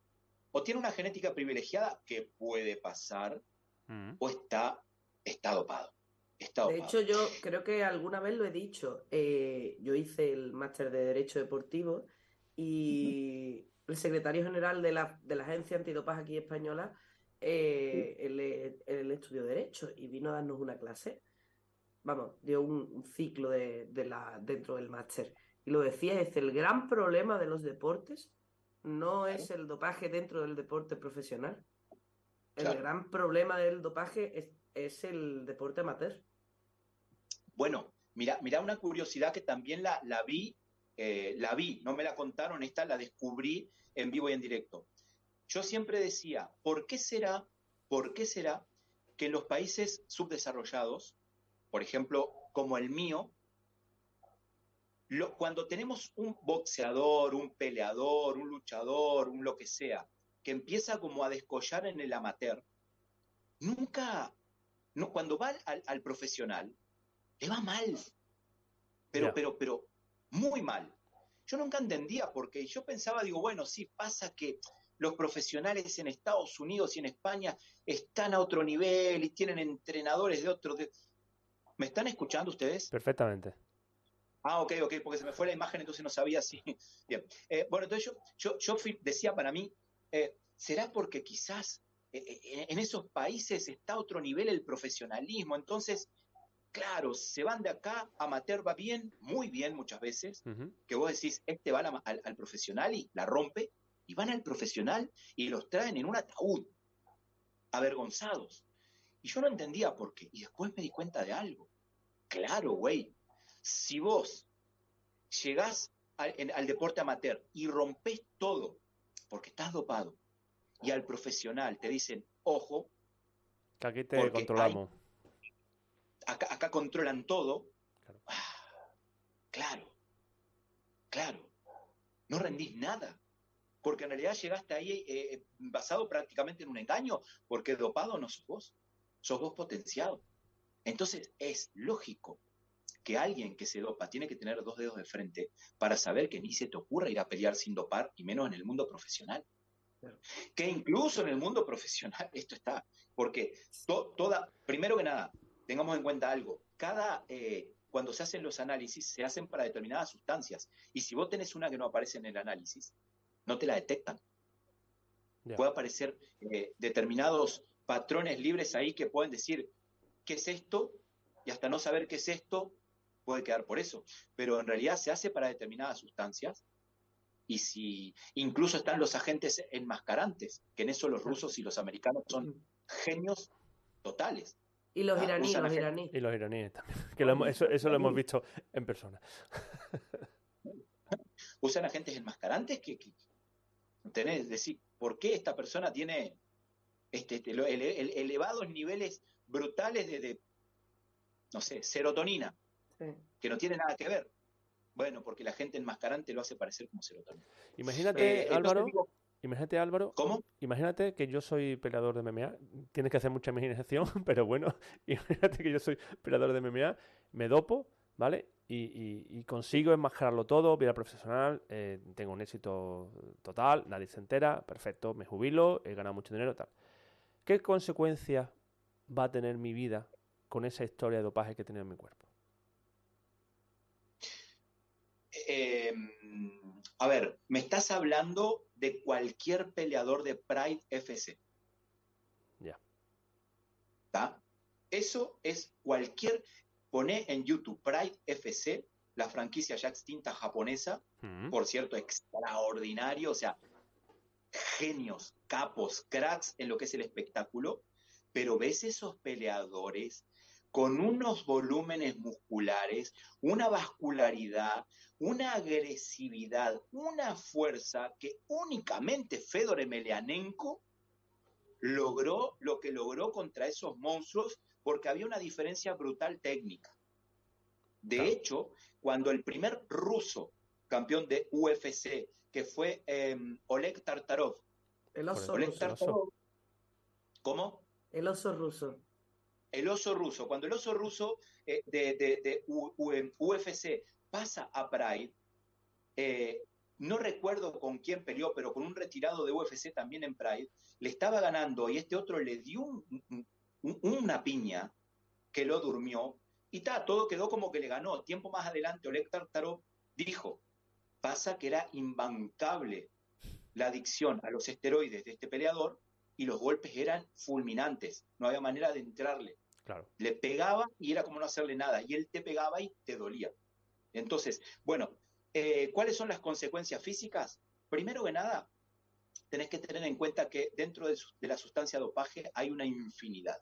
o tiene una genética privilegiada, que puede pasar, mm. o está está dopado. De hecho, yo creo que alguna vez lo he dicho. Eh, yo hice el máster de Derecho Deportivo y el secretario general de la, de la agencia antidopaje aquí española, eh, él, estudió Derecho y vino a darnos una clase. Vamos, dio un, ciclo de, la, dentro del máster. Y lo decía, es el gran problema de los deportes no es el dopaje dentro del deporte profesional. El gran problema del dopaje es es el deporte amateur. Bueno, mira, mira una curiosidad que también la, la vi, eh, la vi, no me la contaron, esta la descubrí en vivo y en directo. Yo siempre decía, ¿por qué será, por qué será que en los países subdesarrollados, por ejemplo, como el mío, cuando tenemos un boxeador, un peleador, un luchador, un lo que sea, que empieza como a descollar en el amateur, nunca no, cuando va al, profesional, le va mal. Pero, pero, pero, muy mal. Yo nunca entendía porque yo pensaba, digo, bueno, sí, pasa que los profesionales en Estados Unidos y en España están a otro nivel y tienen entrenadores de otro. ¿Me están escuchando ustedes? Perfectamente. Ah, ok, ok, porque se me fue la imagen, entonces no sabía si. Bien. Eh, bueno, entonces yo, yo, decía para mí, eh, ¿será porque quizás eh, en esos países está a otro nivel el profesionalismo. Entonces, claro, se van de acá, amateur va bien, muy bien muchas veces, que vos decís, este va al, profesional y la rompe, y van al profesional y los traen en un ataúd, avergonzados. Y yo no entendía por qué. Y después me di cuenta de algo. Claro, güey, si vos llegás al deporte amateur y rompes todo porque estás dopado, y al profesional te dicen, ojo, que aquí te controlamos. acá, controlan todo. Ah, claro. claro, no rendís nada. Porque en realidad llegaste ahí eh, basado prácticamente en un engaño, porque dopado no sos vos, sos vos potenciado. Entonces es lógico que alguien que se dopa tiene que tener dos dedos de frente para saber que ni se te ocurra ir a pelear sin dopar, y menos en el mundo profesional. Que incluso en el mundo profesional esto está, porque toda, primero que nada, tengamos en cuenta algo, cada, eh, cuando se hacen los análisis, se hacen para determinadas sustancias, y si vos tenés una que no aparece en el análisis, no te la detectan. Puede aparecer eh, determinados patrones libres ahí que pueden decir, ¿qué es esto? Y hasta no saber qué es esto, puede quedar por eso. Pero en realidad se hace para determinadas sustancias y si incluso están los agentes enmascarantes, que en eso los rusos y los americanos son genios totales. Y los iraníes, los iraníes. Y los iraníes también. Que eso, eso lo hemos visto en persona. Usan agentes enmascarantes que, que tenés, decir, ¿por qué esta persona tiene este, este elevados niveles brutales de, no sé, serotonina? Que no tiene nada que ver. Bueno, porque la gente enmascarante lo hace parecer como serotonina. Imagínate, Eh, Álvaro. digo, Imagínate, Álvaro. ¿Cómo? Imagínate que yo soy peleador de MMA. Tienes que hacer mucha imaginación, pero bueno, imagínate que yo soy peleador de MMA, me dopo, ¿vale? Y, y- y consigo enmascararlo todo, vida profesional, eh, tengo un éxito total, nadie se entera, perfecto, me jubilo, he ganado mucho dinero, tal. ¿Qué consecuencias va a tener mi vida con esa historia de dopaje que tenido en mi cuerpo? Eh, a ver, me estás hablando de cualquier peleador de Pride FC. Ya. ¿Está? Eso es cualquier. Pone en YouTube Pride FC, la franquicia ya extinta japonesa, Mm, por cierto, extraordinario, o sea, genios, capos, cracks en lo que es el espectáculo, pero ves esos peleadores con unos volúmenes musculares, una vascularidad, una agresividad, una fuerza que únicamente Fedor Emelianenko logró lo que logró contra esos monstruos porque había una diferencia brutal técnica. De hecho, cuando el primer ruso campeón de UFC, que fue eh, Oleg Tartarov, El oso Oleg ruso. Tartarov, ¿cómo? El oso ruso. el oso ruso, cuando el oso ruso eh, de, de- de U- U- UFC pasa a Pride, eh, no recuerdo con quién peleó, pero con un retirado de UFC también en Pride, le estaba ganando y este otro le dio un- un- un- una piña que lo durmió y ta, todo quedó como que le ganó. Tiempo más adelante, Oleg Tartarov dijo, pasa que era imbancable la adicción a los esteroides de este peleador y los golpes eran fulminantes, no había manera de entrarle claro. le pegaba y era como no hacerle nada, y él te pegaba y te dolía. Entonces, bueno, eh, ¿cuáles son las consecuencias físicas? Primero que nada, tenés que tener en cuenta que dentro de, su- de la sustancia dopaje hay una infinidad.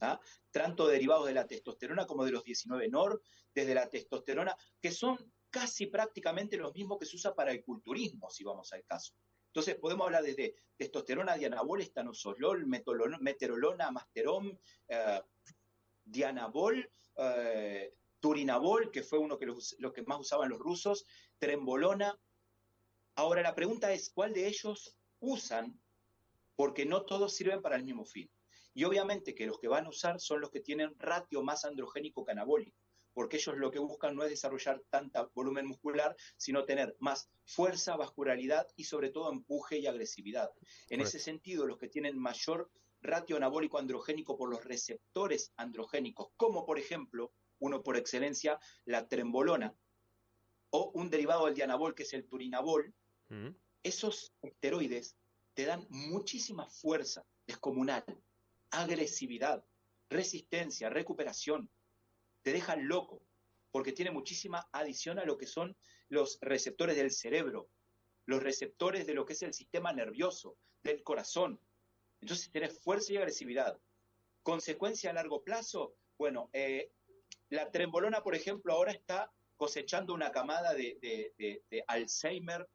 ¿ah? Tanto derivados de la testosterona como de los 19 NOR, desde la testosterona, que son casi prácticamente los mismos que se usa para el culturismo, si vamos al caso. Entonces podemos hablar desde testosterona, dianabol, estanosolol, metolon- meterolona, masterón, eh, Dianabol, eh, Turinabol, que fue uno que los, los que más usaban los rusos, Trembolona. Ahora la pregunta es, ¿cuál de ellos usan? Porque no todos sirven para el mismo fin. Y obviamente que los que van a usar son los que tienen ratio más androgénico que anabólico, porque ellos lo que buscan no es desarrollar tanta volumen muscular, sino tener más fuerza, vascularidad y sobre todo empuje y agresividad. En ese sentido, los que tienen mayor ratio anabólico androgénico por los receptores androgénicos, como por ejemplo, uno por excelencia, la trembolona, o un derivado del dianabol, que es el turinabol, Mm, esos esteroides te dan muchísima fuerza descomunal, agresividad, resistencia, recuperación. Te dejan loco, porque tiene muchísima adición a lo que son los receptores del cerebro, los receptores de lo que es el sistema nervioso, del corazón. Entonces tenés fuerza y agresividad. Consecuencia a largo plazo, bueno, eh, la trembolona, por ejemplo, ahora está cosechando una camada de, de- de- de Alzheimer,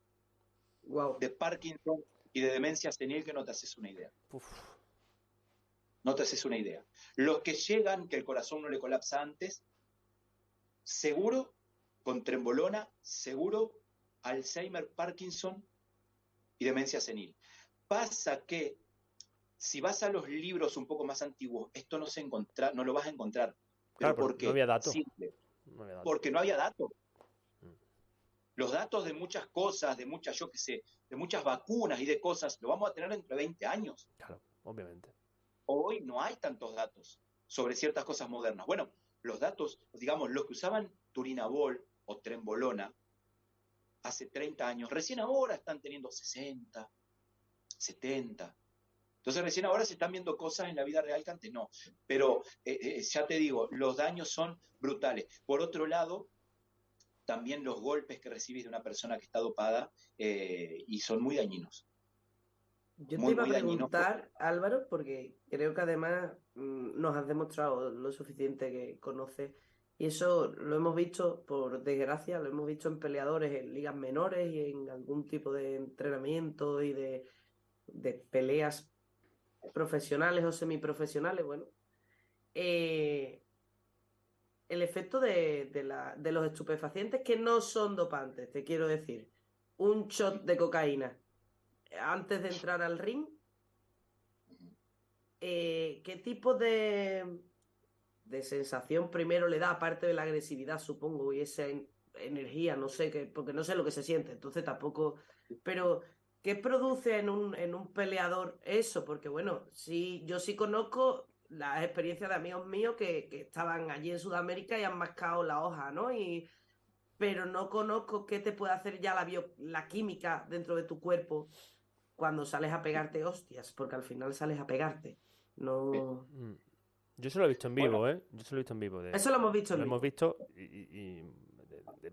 Wow. de Parkinson y de demencia senil que no te haces una idea. uf, No te haces una idea. Los que llegan, que el corazón no le colapsa antes, seguro, con trembolona, seguro, Alzheimer, Parkinson y demencia senil. Pasa que si vas a los libros un poco más antiguos, esto no, se encontra, no lo vas a encontrar. Claro, ¿Pero pero por qué? no había datos. No había. Porque no había datos. Mm. Los datos de muchas cosas, de muchas, yo qué sé, de muchas vacunas y de cosas, lo vamos a tener dentro de 20 años. Claro, obviamente. Hoy no hay tantos datos sobre ciertas cosas modernas. Bueno, los datos, digamos, los que usaban Turinabol o Trembolona hace 30 años, recién ahora están teniendo 60, 70. Entonces recién ahora se están viendo cosas en la vida real que antes no. Pero eh, eh, ya te digo, los daños son brutales. Por otro lado, también los golpes que recibes de una persona que está dopada eh, y son muy dañinos. Yo Muy, te iba a preguntar, Álvaro, porque creo que además mm, nos has demostrado lo suficiente que conoces. Y eso lo hemos visto, por desgracia, lo hemos visto en peleadores en ligas menores y en algún tipo de entrenamiento y de, de peleas profesionales o semiprofesionales. Bueno, Eh, el efecto de, de, los estupefacientes que no son dopantes, te quiero decir. Un shot de cocaína antes de entrar al ring. Eh, ¿Qué tipo de, de sensación primero le da, aparte de la agresividad, supongo, y esa energía, no sé, qué, porque no sé lo que se siente, entonces tampoco. Pero, ¿qué produce en un, en un peleador eso? Porque, bueno, sí, yo sí conozco las experiencias de amigos míos que, estaban allí en Sudamérica y han mascado la hoja, ¿no? Y, pero no conozco qué te puede hacer ya la, bio, la química dentro de tu cuerpo cuando sales a pegarte hostias, porque al final sales a pegarte. No. Mm. Yo se lo he visto en vivo, ¿eh? Yo se lo he visto en vivo. Eso lo hemos visto en Lo hemos visto y,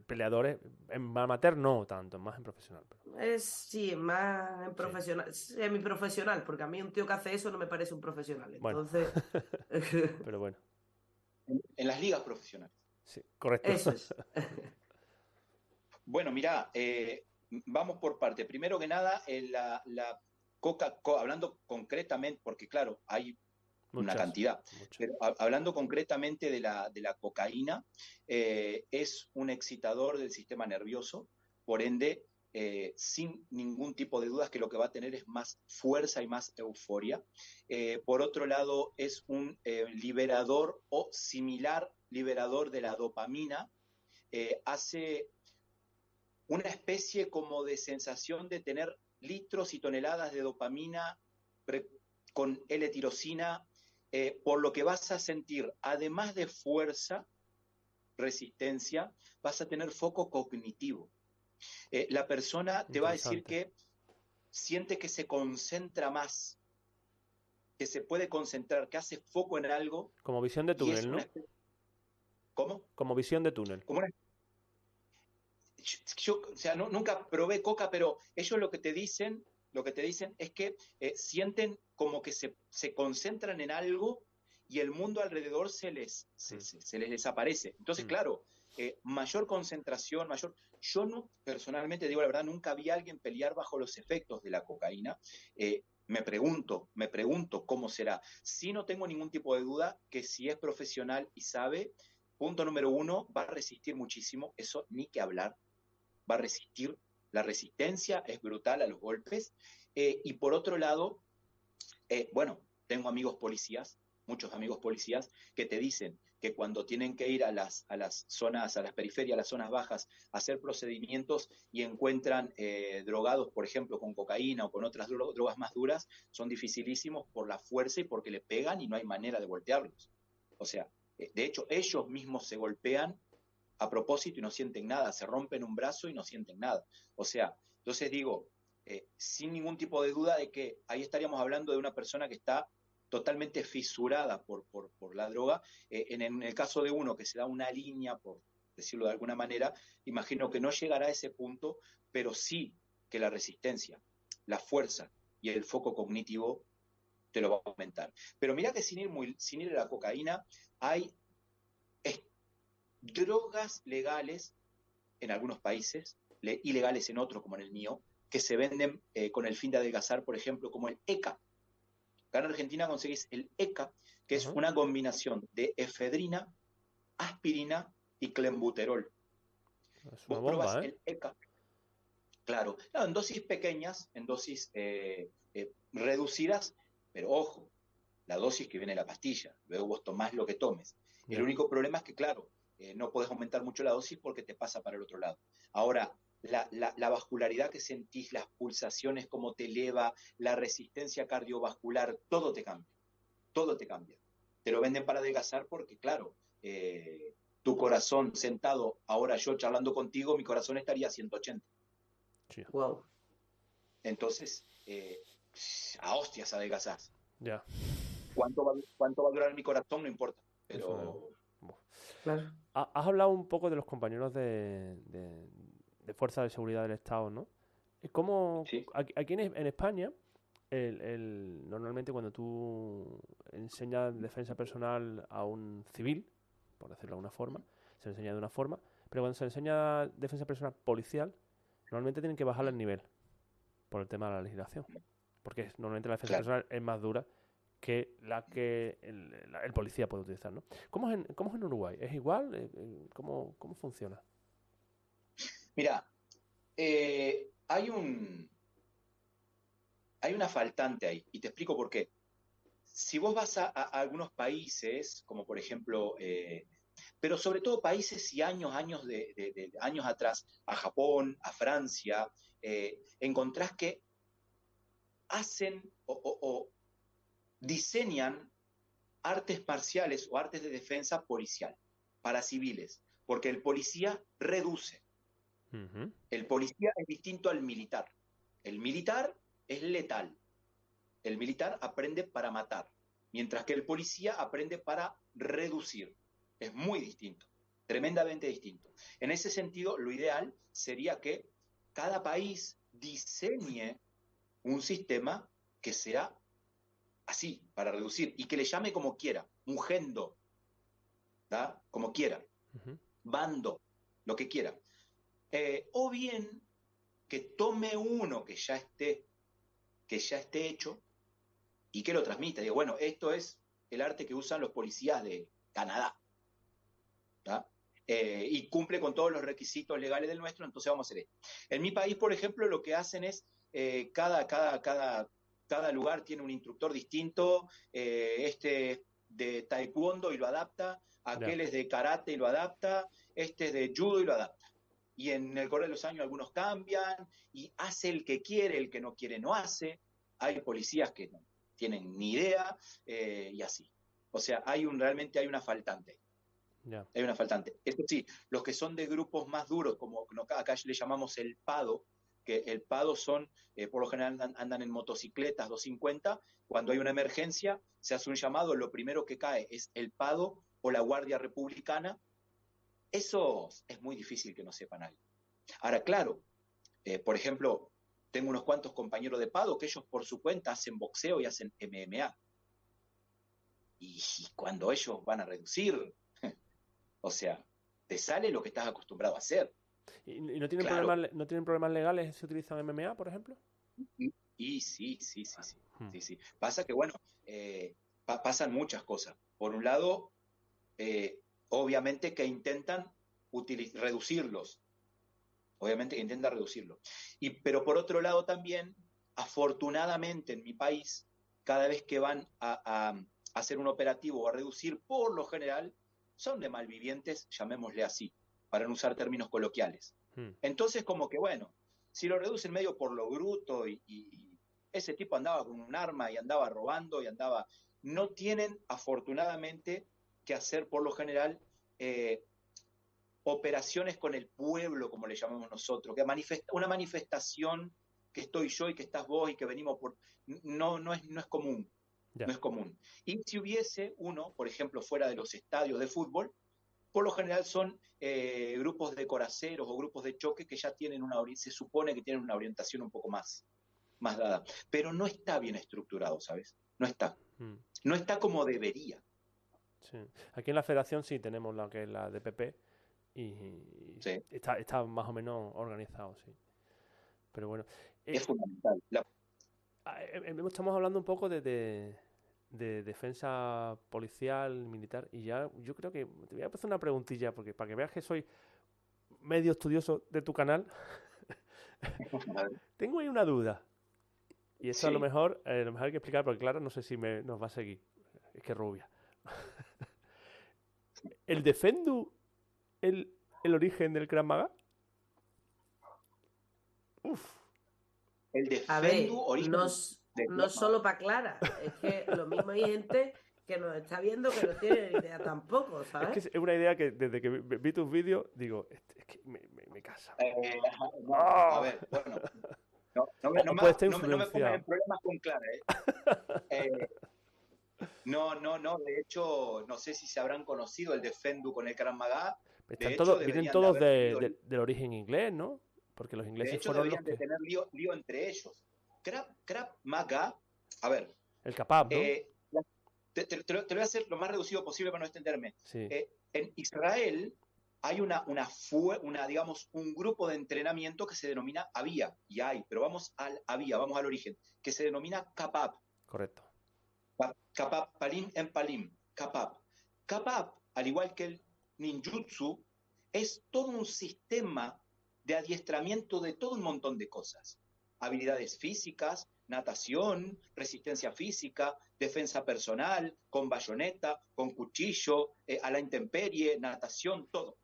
peleadores, en amateur no tanto, más en profesional. Es, sí, más en profesional, semi-profesional, porque a mí un tío que hace eso no me parece un profesional. Entonces... pero bueno. En, las ligas profesionales. Sí, correcto. Eso es. bueno, mira, eh, vamos por parte. Primero que nada, eh, la, la coca, hablando concretamente, porque claro, hay una cantidad. Pero hablando concretamente de la, de la cocaína, eh, es un excitador del sistema nervioso, por ende, eh, sin ningún tipo de dudas que lo que va a tener es más fuerza y más euforia. Eh, por otro lado, es un liberador o similar liberador de la dopamina. hace una especie como de sensación de tener litros y toneladas de dopamina con L-tirosina eh, por lo que vas a sentir, además de fuerza, resistencia, vas a tener foco cognitivo. Eh, la persona te va a decir que siente que se concentra más, que se puede concentrar, que hace foco en algo. Como visión de túnel, ¿no? ¿Cómo? Como visión de túnel. Yo, o sea, nunca probé coca, pero ellos lo que te dicen lo que te dicen es que eh, sienten como que se, concentran en algo y el mundo alrededor se les, se, mm. les desaparece. Entonces, mm. claro, eh, mayor concentración, mayor... Yo no, personalmente, digo la verdad, nunca vi a alguien pelear bajo los efectos de la cocaína. Eh, me pregunto, me pregunto cómo será. Si no tengo ningún tipo de duda que si es profesional y sabe, punto número uno, va a resistir muchísimo, eso ni que hablar, va a resistir la resistencia es brutal a los golpes. Eh, y por otro lado, eh, bueno, tengo amigos policías, muchos amigos policías, que te dicen que cuando tienen que ir a las, a las zonas, a las periferias, a las zonas bajas, a hacer procedimientos y encuentran eh, drogados, por ejemplo, con cocaína o con otras drogas más duras, son dificilísimos por la fuerza y porque le pegan y no hay manera de voltearlos. O sea, de hecho, ellos mismos se golpean a propósito y no sienten nada, se rompen un brazo y no sienten nada. O sea, entonces digo, eh, sin ningún tipo de duda de que ahí estaríamos hablando de una persona que está totalmente fisurada por, por, la droga. Eh, en, el caso de uno que se da una línea, por decirlo de alguna manera, imagino que no llegará a ese punto, pero sí que la resistencia, la fuerza y el foco cognitivo te lo va a aumentar. Pero mira que sin ir, muy, sin ir a la cocaína, hay drogas legales en algunos países, ilegales en otros, como en el mío, que se venden eh, con el fin de adelgazar, por ejemplo, como el ECA. Acá en Argentina conseguís el ECA, que es una combinación de efedrina, aspirina y clenbuterol. Es una bomba, ¿eh? el ECA. Claro, en dosis pequeñas, en dosis eh, reducidas, pero ojo, la dosis que viene la pastilla, luego vos tomás lo que tomes. El único problema es que, claro, eh, no puedes aumentar mucho la dosis porque te pasa para el otro lado. Ahora, la, la, vascularidad que sentís, las pulsaciones, cómo te eleva, la resistencia cardiovascular, todo te cambia. Todo te cambia. Te lo venden para adelgazar porque, claro, eh, tu corazón sentado, ahora yo charlando contigo, mi corazón estaría a 180. Wow. Entonces, eh, a hostias adelgazás. Ya. ¿Cuánto va, ¿Cuánto va a durar mi corazón? No importa. Pero Has hablado un poco de los compañeros de, de, Fuerza de Seguridad del Estado, ¿no? ¿Cómo aquí, en, España, el, normalmente cuando tú enseñas defensa personal a un civil, por decirlo de alguna forma, se enseña de una forma, pero cuando se enseña defensa personal policial, normalmente tienen que bajar el nivel por el tema de la legislación. Porque normalmente la defensa personal es más dura que la que el, policía puede utilizar, ¿no? ¿Cómo es en, cómo es en Uruguay? ¿Es igual? Eh, eh, ¿Cómo, cómo funciona? Mira, eh, hay un hay una faltante ahí, y te explico por qué. Si vos vas a, algunos países, como por ejemplo, pero sobre todo países y años, años de, años atrás, a Japón, a Francia, encontrás que hacen o, diseñan artes parciales o artes de defensa policial para civiles, porque el policía reduce. El policía es distinto al militar. El militar es letal. El militar aprende para matar, mientras que el policía aprende para reducir. Es muy distinto, tremendamente distinto. En ese sentido, lo ideal sería que cada país diseñe un sistema que sea así, para reducir, y que le llame como quiera, mugendo, ¿da? como quiera, bando, lo que quiera. Eh, o bien que tome uno que ya esté, que ya esté hecho y que lo transmita. Digo, bueno, esto es el arte que usan los policías de Canadá. Eh, y cumple con todos los requisitos legales del nuestro, entonces vamos a hacer esto. En mi país, por ejemplo, lo que hacen es eh, cada, cada, cada cada lugar tiene un instructor distinto, eh, este de taekwondo y lo adapta, aquel es de karate y lo adapta, este es de judo y lo adapta. Y en el correr de los años algunos cambian y hace el que quiere, el que no quiere no hace. Hay policías que no tienen ni idea eh, y así. O sea, hay un realmente hay una faltante. Hay una faltante. Eso sí, los que son de grupos más duros, como acá le llamamos el PADO, que el PADO son, eh, por lo general andan, en motocicletas 250, cuando hay una emergencia se hace un llamado, lo primero que cae es el PADO o la Guardia Republicana. Eso es muy difícil que no sepan algo. Ahora, claro, eh, por ejemplo, tengo unos cuantos compañeros de PADO que ellos por su cuenta hacen boxeo y hacen MMA. Y, cuando ellos van a reducir, o sea, te sale lo que estás acostumbrado a hacer. ¿Y, no, tienen problemas, no tienen problemas legales si utilizan MMA, por ejemplo? Y, sí, sí, sí, sí, hmm. sí, sí. Pasa que, bueno, eh, pasan muchas cosas. Por un lado, eh, obviamente que intentan reducirlos. Obviamente que intentan reducirlos. Y, pero por otro lado también, afortunadamente en mi país, cada vez que van a, a hacer un operativo o a reducir, por lo general, son de malvivientes, llamémosle así para no usar términos coloquiales. Hmm. Entonces, como que bueno, si lo reducen medio por lo bruto y, ese tipo andaba con un arma y andaba robando y andaba... No tienen, afortunadamente, que hacer por lo general eh, operaciones con el pueblo, como le llamamos nosotros, que manifesta, una manifestación que estoy yo y que estás vos y que venimos por... No, no, es, no es común. No es común. Y si hubiese uno, por ejemplo, fuera de los estadios de fútbol, por lo general son eh, grupos de coraceros o grupos de choque que ya tienen una se supone que tienen una orientación un poco más, más dada, pero no está bien estructurado, ¿sabes? No está. Mm. No está como debería. Sí. Aquí en la federación sí tenemos la que es la DPP y está, está más o menos organizado, sí. Pero bueno. es fundamental. Ah, eh, eh, estamos hablando un poco de de defensa policial, militar, y ya yo creo que te voy a hacer una preguntilla, porque para que veas que soy medio estudioso de tu canal, tengo ahí una duda. Y esto a lo mejor, eh, lo mejor hay que explicar, porque claro, no sé si me, nos va a seguir. Es que rubia. ¿El Defendu el, el origen del Krav Maga? Uf. El Defendu origen no solo para Clara, es que lo mismo hay gente que nos está viendo que no tiene ni idea tampoco, ¿sabes? Es que es una idea que desde que vi tus vídeos digo, es que me, me, casa. Eh, a ver, bueno. No, no, me, no, me, pongas en problemas con Clara, ¿eh? ¿eh? No, no, no. De hecho, no sé si se habrán conocido el Defendu con el Karamagá. vienen todos de, del origen inglés, ¿no? Porque los ingleses de hecho, fueron los que... de tener lío, lío entre ellos. Krab, Maga, a ver. El capab, ¿no? Eh, te, lo voy a hacer lo más reducido posible para no extenderme. Eh, en Israel hay una, una, una, digamos, un grupo de entrenamiento que se denomina Avia, y hay, pero vamos al Avia, vamos al origen, que se denomina Kapab. Correcto. Kapap, Palim en Palim, Kapap. Kapap, al igual que el ninjutsu, es todo un sistema de adiestramiento de todo un montón de cosas. Habilidades físicas, natación, resistencia física, defensa personal, con bayoneta, con cuchillo, eh, a la intemperie, natación, todo.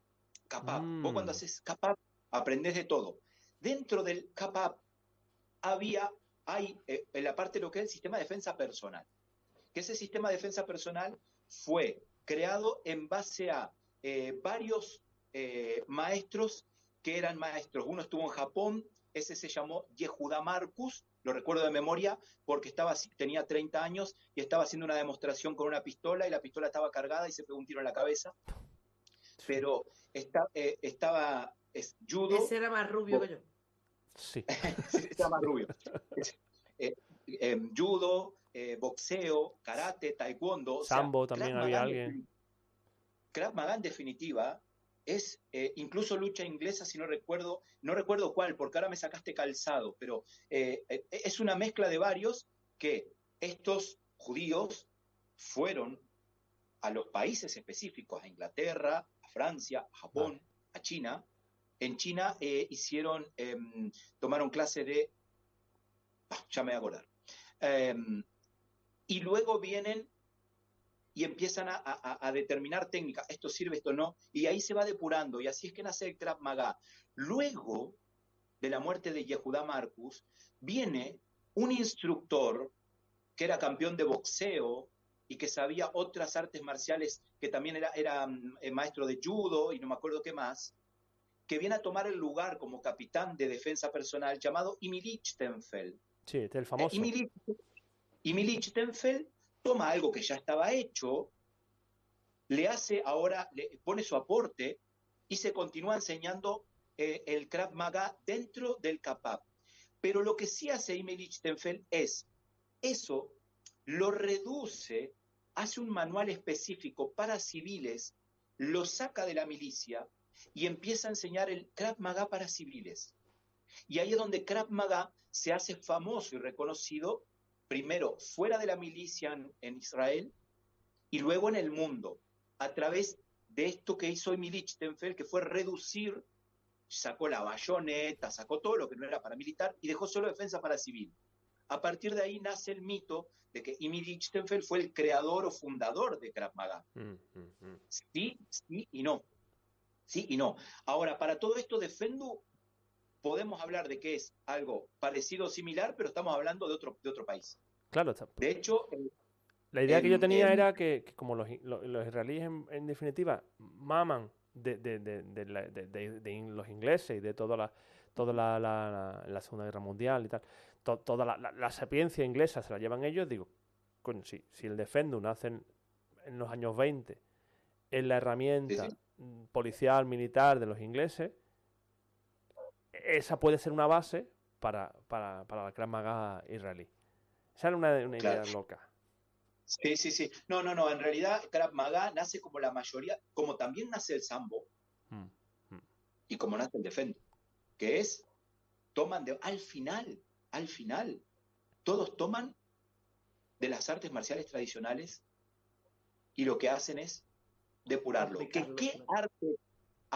Capap. Vos cuando mm. haces capap, aprendes de todo. Dentro del capap había, hay eh, en la parte de lo que es el sistema de defensa personal. Que ese sistema de defensa personal fue creado en base a eh, varios maestros que eran maestros. Uno estuvo en Japón, ese se llamó Yehuda Marcus, lo recuerdo de memoria porque estaba, tenía 30 años y estaba haciendo una demostración con una pistola y la pistola estaba cargada y se pegó un tiro en la cabeza. Pero eh, estaba es, judo. Ese era más rubio que yo. Sí. era más rubio. Eh, em, judo, eh, boxeo, karate, taekwondo. Sambo también había alguien. Krav Maga en definitiva es eh, incluso lucha inglesa, si no recuerdo, no recuerdo cuál, porque ahora me sacaste calzado, pero eh, eh, es una mezcla de varios que estos judíos fueron a los países específicos, a Inglaterra, a Francia, a Japón, a China. En China hicieron, em, tomaron clase de, ah, ya me voy a acordar. Em, y luego vienen y empiezan a, determinar técnicas, esto sirve, esto no, y ahí se va depurando, y así es que nace el Krav Maga. Luego de la muerte de Yehuda Marcus, viene un instructor que era campeón de boxeo y que sabía otras artes marciales, que también era, era eh, maestro de judo y no me acuerdo qué más, que viene a tomar el lugar como capitán de defensa personal llamado Imilich Tenfeld. Sí, este es el famoso. Imilich Tenfeld toma algo que ya estaba hecho, le hace ahora, le pone su aporte y se continúa enseñando eh, el Krav Maga dentro del Kapap. Pero lo que sí hace Imelich Tenfeld es eso lo reduce, hace un manual específico para civiles, lo saca de la milicia y empieza a enseñar el Krav Maga para civiles. Y ahí es donde Krav Maga se hace famoso y reconocido primero fuera de la milicia en, Israel y luego en el mundo, a través de esto que hizo Emil Tenfeld, que fue reducir, sacó la bayoneta, sacó todo lo que no era paramilitar y dejó solo defensa para civil. A partir de ahí nace el mito de que Emil Lichtenfeld fue el creador o fundador de Krav Maga. Mm, mm, mm. Sí, sí y no. Sí y no. Ahora, para todo esto de Fendu, podemos hablar de que es algo parecido o similar, pero estamos hablando de otro, de otro país. Claro, de hecho, la idea que yo tenía era que, como los, israelíes en, definitiva maman de, los ingleses y de toda la toda la, Segunda Guerra Mundial y tal, toda la, sapiencia inglesa se la llevan ellos, digo, si, si el Defendum nace en, los años 20 es la herramienta policial, militar de los ingleses, esa puede ser una base para, para, para la Krav Maga israelí. Esa era una, una idea loca. Sí, sí, sí. No, no, no. En realidad, Krav Maga nace como la mayoría, como también nace el Sambo mm, mm. y como nace el Defendo, que es, toman de, al final, al final, todos toman de las artes marciales tradicionales y lo que hacen es depurarlo. ¿Qué, qué arte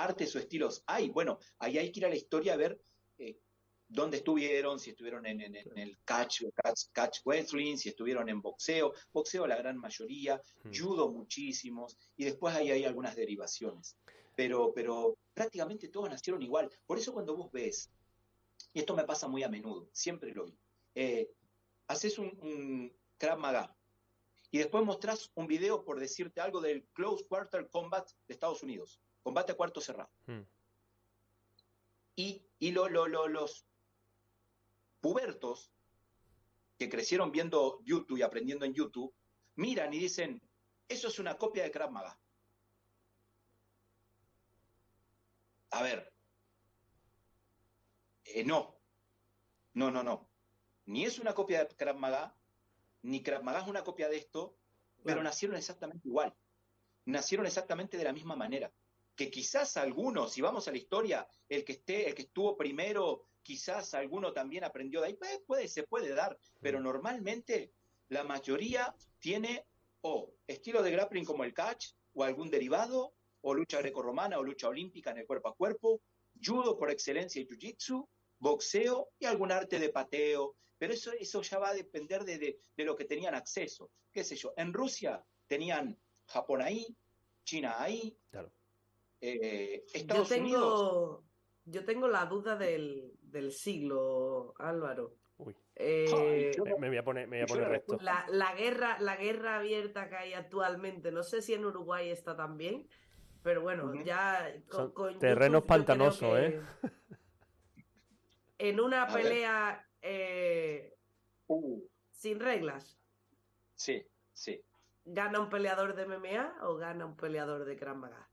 artes o estilos hay. Bueno, ahí hay que ir a la historia a ver eh, dónde estuvieron, si estuvieron en, el catch, catch, catch, wrestling, si estuvieron en boxeo, boxeo la gran mayoría, hmm. judo muchísimos, y después ahí hay algunas derivaciones. Pero, pero prácticamente todos nacieron igual. Por eso cuando vos ves, y esto me pasa muy a menudo, siempre lo vi, eh, haces un, un Krav Maga, y después mostrás un video por decirte algo del Close Quarter Combat de Estados Unidos combate a cuarto cerrado. Hmm. Y, los pubertos que crecieron viendo YouTube y aprendiendo en YouTube, miran y dicen, eso es una copia de Krav Maga. A ver, eh, no, no, no, no. Ni es una copia de Krav Maga, ni Krav Maga es una copia de esto, pero nacieron exactamente igual. Nacieron exactamente de la misma manera que quizás algunos, si vamos a la historia, el que esté, el que estuvo primero, quizás alguno también aprendió de ahí, pues, puede, se puede dar, pero mm. normalmente la mayoría tiene o estilo de grappling como el catch, o algún derivado, o lucha grecorromana o lucha olímpica en el cuerpo a cuerpo, judo por excelencia y jiu-jitsu, boxeo y algún arte de pateo. Pero eso, eso ya va a depender de, de, lo que tenían acceso. ¿Qué sé yo? En Rusia tenían Japón ahí, China ahí, claro. Eh, Estados yo tengo, Unidos. Yo tengo la duda del, del siglo, Álvaro. Uy. Eh, me, voy a poner, me voy a poner recto. La, la, guerra, la guerra abierta que hay actualmente, no sé si en Uruguay está también, pero bueno, ya con, con terrenos pantanosos, ¿eh? En una pelea eh, uh. sin reglas. Sí, sí. ¿Gana un peleador de MMA o gana un peleador de Krav Maga?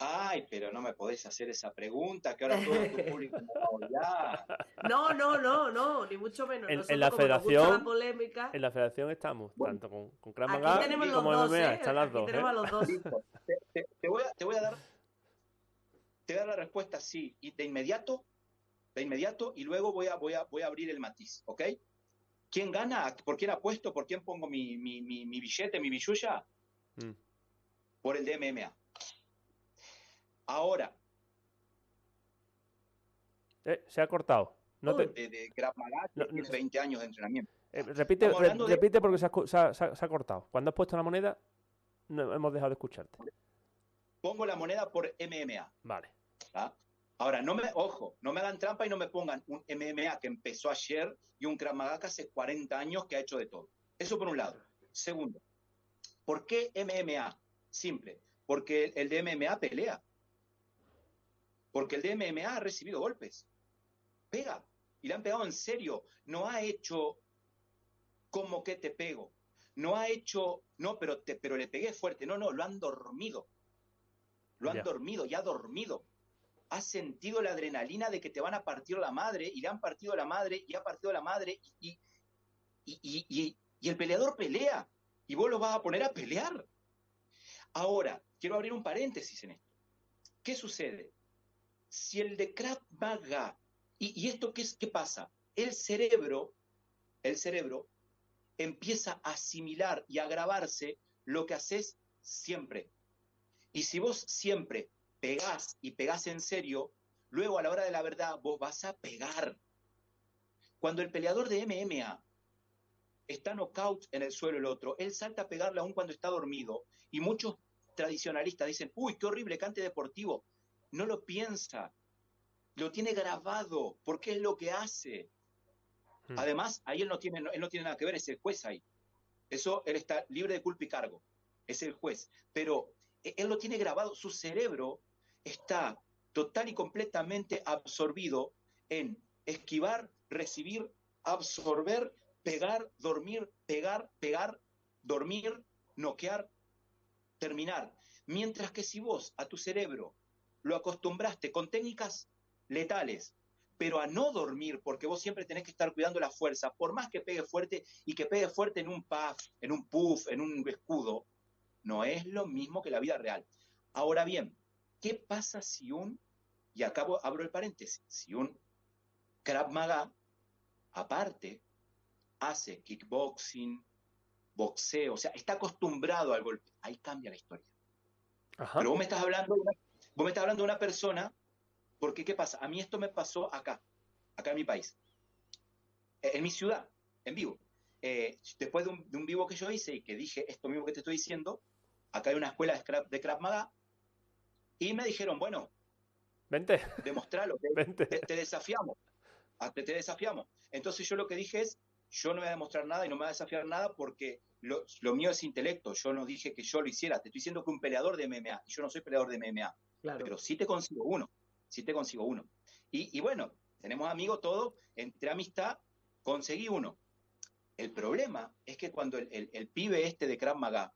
Ay, pero no me podés hacer esa pregunta, que ahora todo tu público me va a. No, no, no, no, ni mucho menos. En, la federación, polémica, en la federación estamos, tanto con, con Krav Maga como dos, MMA, ¿eh? están las dos. Tenemos ¿eh? los dos. Te, te, voy a, te voy a dar te voy a dar la respuesta sí, y de inmediato, de inmediato, y luego voy a, voy a, voy a abrir el matiz, ¿ok? ¿Quién gana? ¿Por quién apuesto? ¿Por quién pongo mi, mi, mi, mi billete, mi billulla? Mm. Por el DMMA. Ahora. Eh, se ha cortado. No te... De, de no, 20 años de entrenamiento. Eh, repite, repite porque se ha, se, ha, cortado. Cuando has puesto la moneda, no, hemos dejado de escucharte. Pongo la moneda por MMA. Vale. Ahora, no me, ojo, no me hagan trampa y no me pongan un MMA que empezó ayer y un Krav Maga que hace 40 años que ha hecho de todo. Eso por un lado. Segundo, ¿por qué MMA? Simple, porque el de MMA pelea. Porque el de MMA ha recibido golpes. Pega. Y le han pegado en serio. No ha hecho como que te pego. No ha hecho, no, pero, te, pero le pegué fuerte. No, no, lo han dormido. Lo han dormido, ya ha dormido. Ha sentido la adrenalina de que te van a partir la madre y le han partido la madre y ha partido la madre y, y, y, y el peleador pelea y vos lo vas a poner a pelear. Ahora, quiero abrir un paréntesis en esto. ¿Qué sucede? Si el de Krav Maga, y, y esto qué, es, qué pasa? El cerebro, el cerebro empieza a asimilar y a grabarse lo que haces siempre. Y si vos siempre pegás y pegás en serio, luego a la hora de la verdad vos vas a pegar. Cuando el peleador de MMA está knockout en el suelo el otro, él salta a pegarle aún cuando está dormido. Y muchos tradicionalistas dicen, uy, qué horrible cante deportivo. No lo piensa, lo tiene grabado, porque es lo que hace. Hmm. Además, ahí él no, tiene, él no tiene nada que ver, es el juez ahí. Eso, él está libre de culpa y cargo, es el juez. Pero e-, él lo tiene grabado, su cerebro está total y completamente absorbido en esquivar, recibir, absorber, pegar, dormir, pegar, pegar, dormir, noquear, terminar. Mientras que si vos a tu cerebro lo acostumbraste con técnicas letales, pero a no dormir, porque vos siempre tenés que estar cuidando la fuerza, por más que pegue fuerte y que pegue fuerte en un puff, en un puff, en un escudo, no es lo mismo que la vida real. Ahora bien, ¿qué pasa si un, y acabo, abro el paréntesis, si un Krav Maga, aparte, hace kickboxing, boxeo, o sea, está acostumbrado al golpe, ahí cambia la historia. Pero vos me estás hablando de una, vos me estás hablando de una persona, porque ¿qué pasa? A mí esto me pasó acá, acá en mi país, en mi ciudad, en vivo. Eh, después de un, vivo que yo hice y que dije esto mismo que te estoy diciendo, acá hay una escuela de, Krav, de Maga, y me dijeron, bueno, vente, demostralo, te, te, desafiamos, te, te, desafiamos. Entonces yo lo que dije es, yo no voy a demostrar nada y no me voy a desafiar nada porque lo, mío es intelecto, yo no dije que yo lo hiciera, te estoy diciendo que un peleador de MMA, y yo no soy peleador de MMA, pero sí te consigo uno, sí te consigo uno. Y, y bueno, tenemos amigos todos, entre amistad, conseguí uno. El problema es que cuando el, pibe este de Krav Maga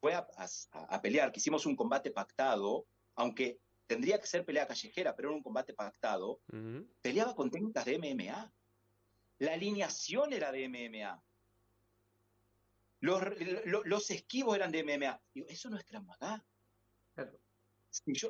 fue a, pelear, que hicimos un combate pactado, aunque tendría que ser pelea callejera, pero era un combate pactado, peleaba con técnicas de MMA. La alineación era de MMA. Los, esquivos eran de MMA. eso no es Krav Maga.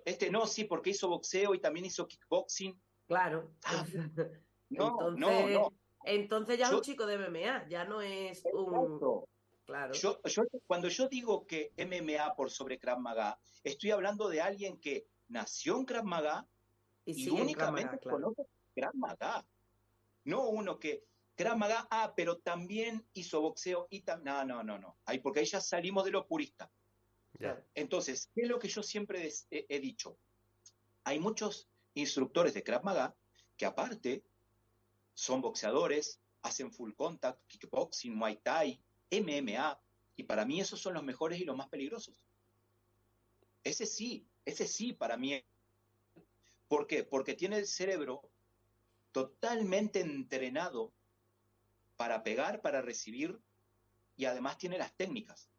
Este no, sí, porque hizo boxeo y también hizo kickboxing. Claro. Ah, no, no, no. entonces ya es un chico de MMA, ya no es un... Claro. Yo, cuando yo digo que MMA por sobre Krav Maga, estoy hablando de alguien que nació en Krav Maga y, únicamente conoce Krav Maga. No uno que Krav Maga, ah, pero también hizo boxeo y también... No, no, no, no. Ahí, porque ahí ya salimos de lo purista. Entonces, ¿qué es lo que yo siempre he, dicho? Hay muchos instructores de Krav Maga que aparte son boxeadores, hacen full contact, kickboxing, muay thai, MMA, y para mí esos son los mejores y los más peligrosos. Ese sí, ese sí para mí. ¿Por qué? Porque tiene el cerebro totalmente entrenado para pegar, para recibir, y además tiene las técnicas.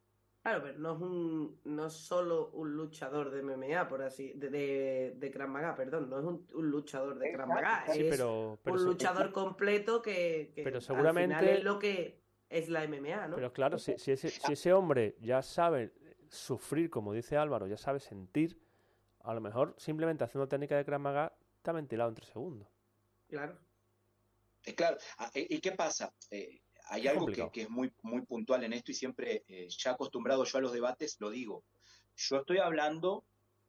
Claro, pero no es un, no solo un luchador de MMA, por así, de, de, de perdón, no es un, luchador de Krav es un luchador completo que, pero seguramente es lo que es la MMA, ¿no? Pero claro, si, si, ese, si ese hombre ya sabe sufrir, como dice Álvaro, ya sabe sentir, a lo mejor simplemente haciendo técnica de Krav Maga está ventilado en tres segundos. Claro. claro. Ah, ¿Y qué pasa? Eh, hay algo que, es muy, muy puntual en esto y siempre, eh, ya acostumbrado yo a los debates, lo digo. Yo estoy hablando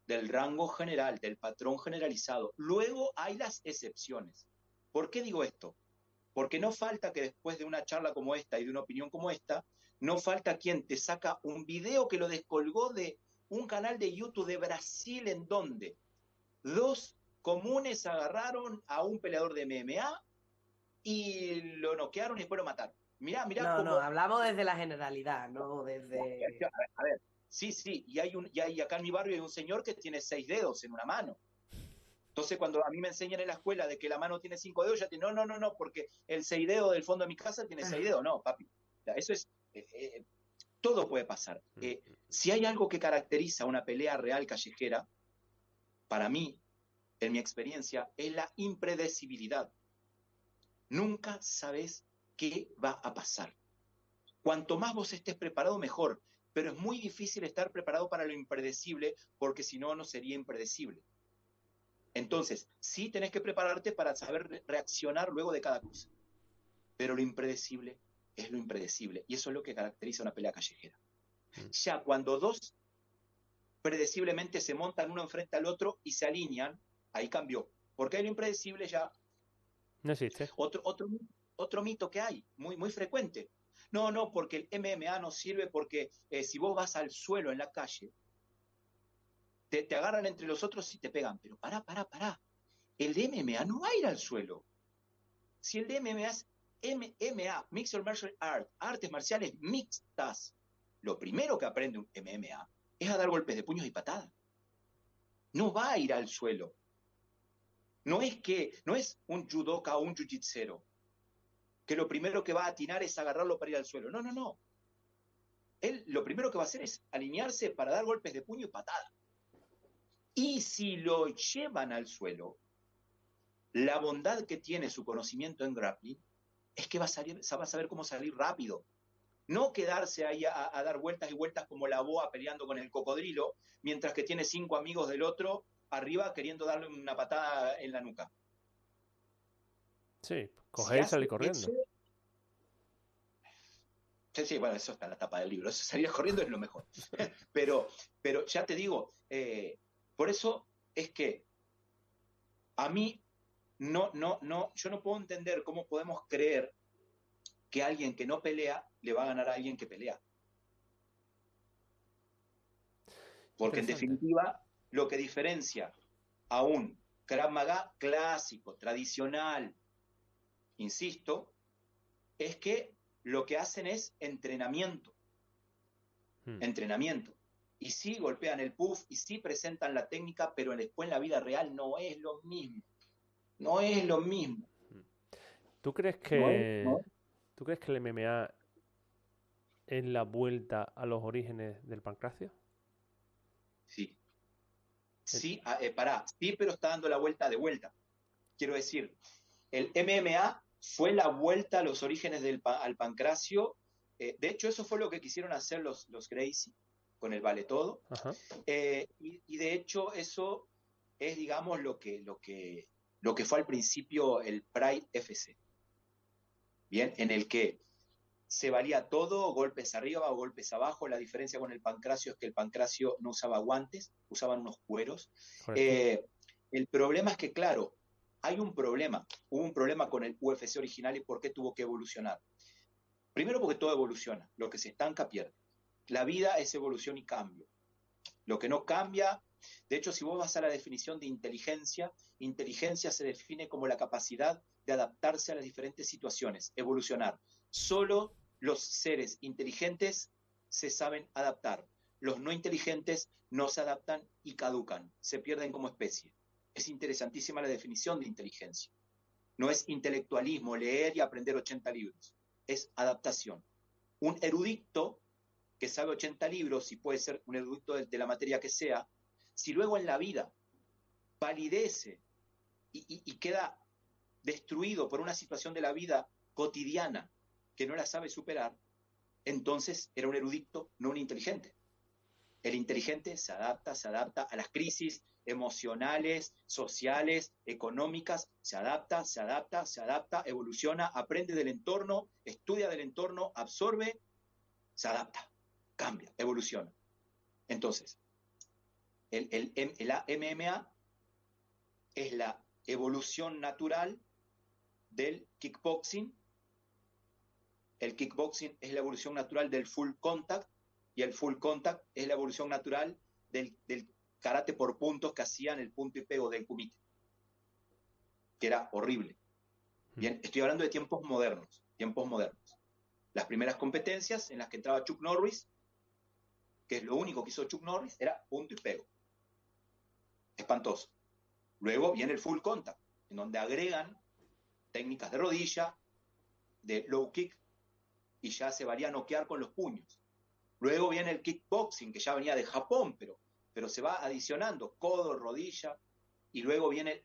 del rango general, del patrón generalizado. Luego hay las excepciones. ¿Por qué digo esto? Porque no falta que después de una charla como esta y de una opinión como esta, no falta quien te saca un video que lo descolgó de un canal de YouTube de Brasil en donde dos comunes agarraron a un peleador de MMA y lo noquearon y después lo mataron. Mirá, mirá no, no, hablamos desde la generalidad, no desde... A ver, sí, sí, y hay, un, y hay acá en mi barrio hay un señor que tiene seis dedos en una mano. Entonces, cuando a mí me enseñan en la escuela de que la mano tiene cinco dedos, ya te no, no, no, no, porque el seis dedos del fondo de mi casa tiene seis dedos. No, papi. Eso es. Eh, eh, todo puede pasar. Mm. Eh, si hay algo que caracteriza una pelea real callejera, para mí, en mi experiencia, es la impredecibilidad. Nunca sabes qué va a pasar. Cuanto más vos estés preparado, mejor. Pero es muy difícil estar preparado para lo impredecible porque si no, no sería impredecible. Entonces, sí tenés que prepararte para saber reaccionar luego de cada cosa. Pero lo impredecible es lo impredecible. Y eso es lo que caracteriza una pelea callejera. Mm. Ya cuando dos predeciblemente se montan uno enfrente al otro y se alinean, ahí cambió. Porque hay lo impredecible ya. No existe. Otro, otro, otro mito que hay, muy, muy frecuente. No, no, porque el MMA no sirve porque eh, si vos vas al suelo en la calle, te, agarran entre los otros y te pegan. Pero pará, pará, pará. El MMA no va a ir al suelo. Si el MMA es MMA, Mixed Martial Art, artes marciales mixtas, lo primero que aprende un MMA es a dar golpes de puños y patadas. No va a ir al suelo. No es que, no es un judoka o un jiu-jitsu que lo primero que va a atinar es agarrarlo para ir al suelo. No, no, no. Él lo primero que va a hacer es alinearse para dar golpes de puño y patada. Y si lo llevan al suelo, la bondad que tiene su conocimiento en grappling es que va a, salir, va a saber cómo salir rápido. No quedarse ahí a, a, dar vueltas y vueltas como la boa peleando con el cocodrilo, mientras que tiene cinco amigos del otro arriba queriendo darle una patada en la nuca. Sí, coger y salir corriendo. Sí, sí, bueno, eso está en la tapa del libro. Eso salir corriendo es lo mejor. pero, pero ya te digo, eh, por eso es que a mí no, no, no, yo no puedo entender cómo podemos creer que alguien que no pelea le va a ganar a alguien que pelea. Porque en definitiva, lo que diferencia a un Krav Maga clásico, tradicional, insisto, es que lo que hacen es entrenamiento. Hmm. Entrenamiento. Y sí golpean el puff y sí presentan la técnica, pero después en la vida real no es lo mismo. No es lo mismo. ¿Tú crees que, ¿tú crees que el MMA es la vuelta a los orígenes del pancracio? Sí. Sí, ah, eh, pará, sí, pero está dando la vuelta de vuelta. Quiero decir, el MMA fue la vuelta a los orígenes del al pancracio. Eh, de hecho, eso fue lo que quisieron hacer los, los Gracie con el Vale Todo. Eh, y, de hecho, eso es, digamos, lo que, lo, que, lo que fue al principio el Pride FC. bien, en el que se valía todo, golpes arriba o golpes abajo. La diferencia con el pancracio es que el pancracio no usaba guantes, usaban unos cueros. Eh, el problema es que, claro, hay un problema. Hubo un problema con el UFC original y por qué tuvo que evolucionar. Primero porque todo evoluciona. Lo que se estanca pierde. La vida es evolución y cambio. Lo que no cambia, de hecho, si vos vas a la definición de inteligencia, inteligencia se define como la capacidad de adaptarse a las diferentes situaciones, evolucionar. Solo los seres inteligentes se saben adaptar. Los no inteligentes no se adaptan y caducan, se pierden como especie. Es interesantísima la definición de inteligencia. No es intelectualismo, leer y aprender 80 libros, es adaptación. Un erudito que sabe 80 libros y puede ser un erudito de, la materia que sea, si luego en la vida validece y queda destruido por una situación de la vida cotidiana que no la sabe superar, entonces era un erudito, no un inteligente. El inteligente se adapta, se adapta a las crisis emocionales, sociales, económicas, se adapta, se adapta, se adapta, evoluciona, aprende del entorno, estudia del entorno, absorbe, se adapta, cambia, evoluciona. Entonces, el, el, el MMA es la evolución natural del kickboxing el kickboxing es la evolución natural del full contact y el full contact es la evolución natural del, karate por puntos que hacían el punto y pego del kumite, que era horrible. Bien, estoy hablando de tiempos modernos, tiempos modernos. Las primeras competencias en las que entraba Chuck Norris, que es lo único que hizo Chuck Norris, era punto y pego. Espantoso. Luego viene el full contact, en donde agregan técnicas de rodilla, de low kick, y ya se valía a noquear con los puños. Luego viene el kickboxing, que ya venía de Japón, pero, pero se va adicionando codo, rodilla, y luego viene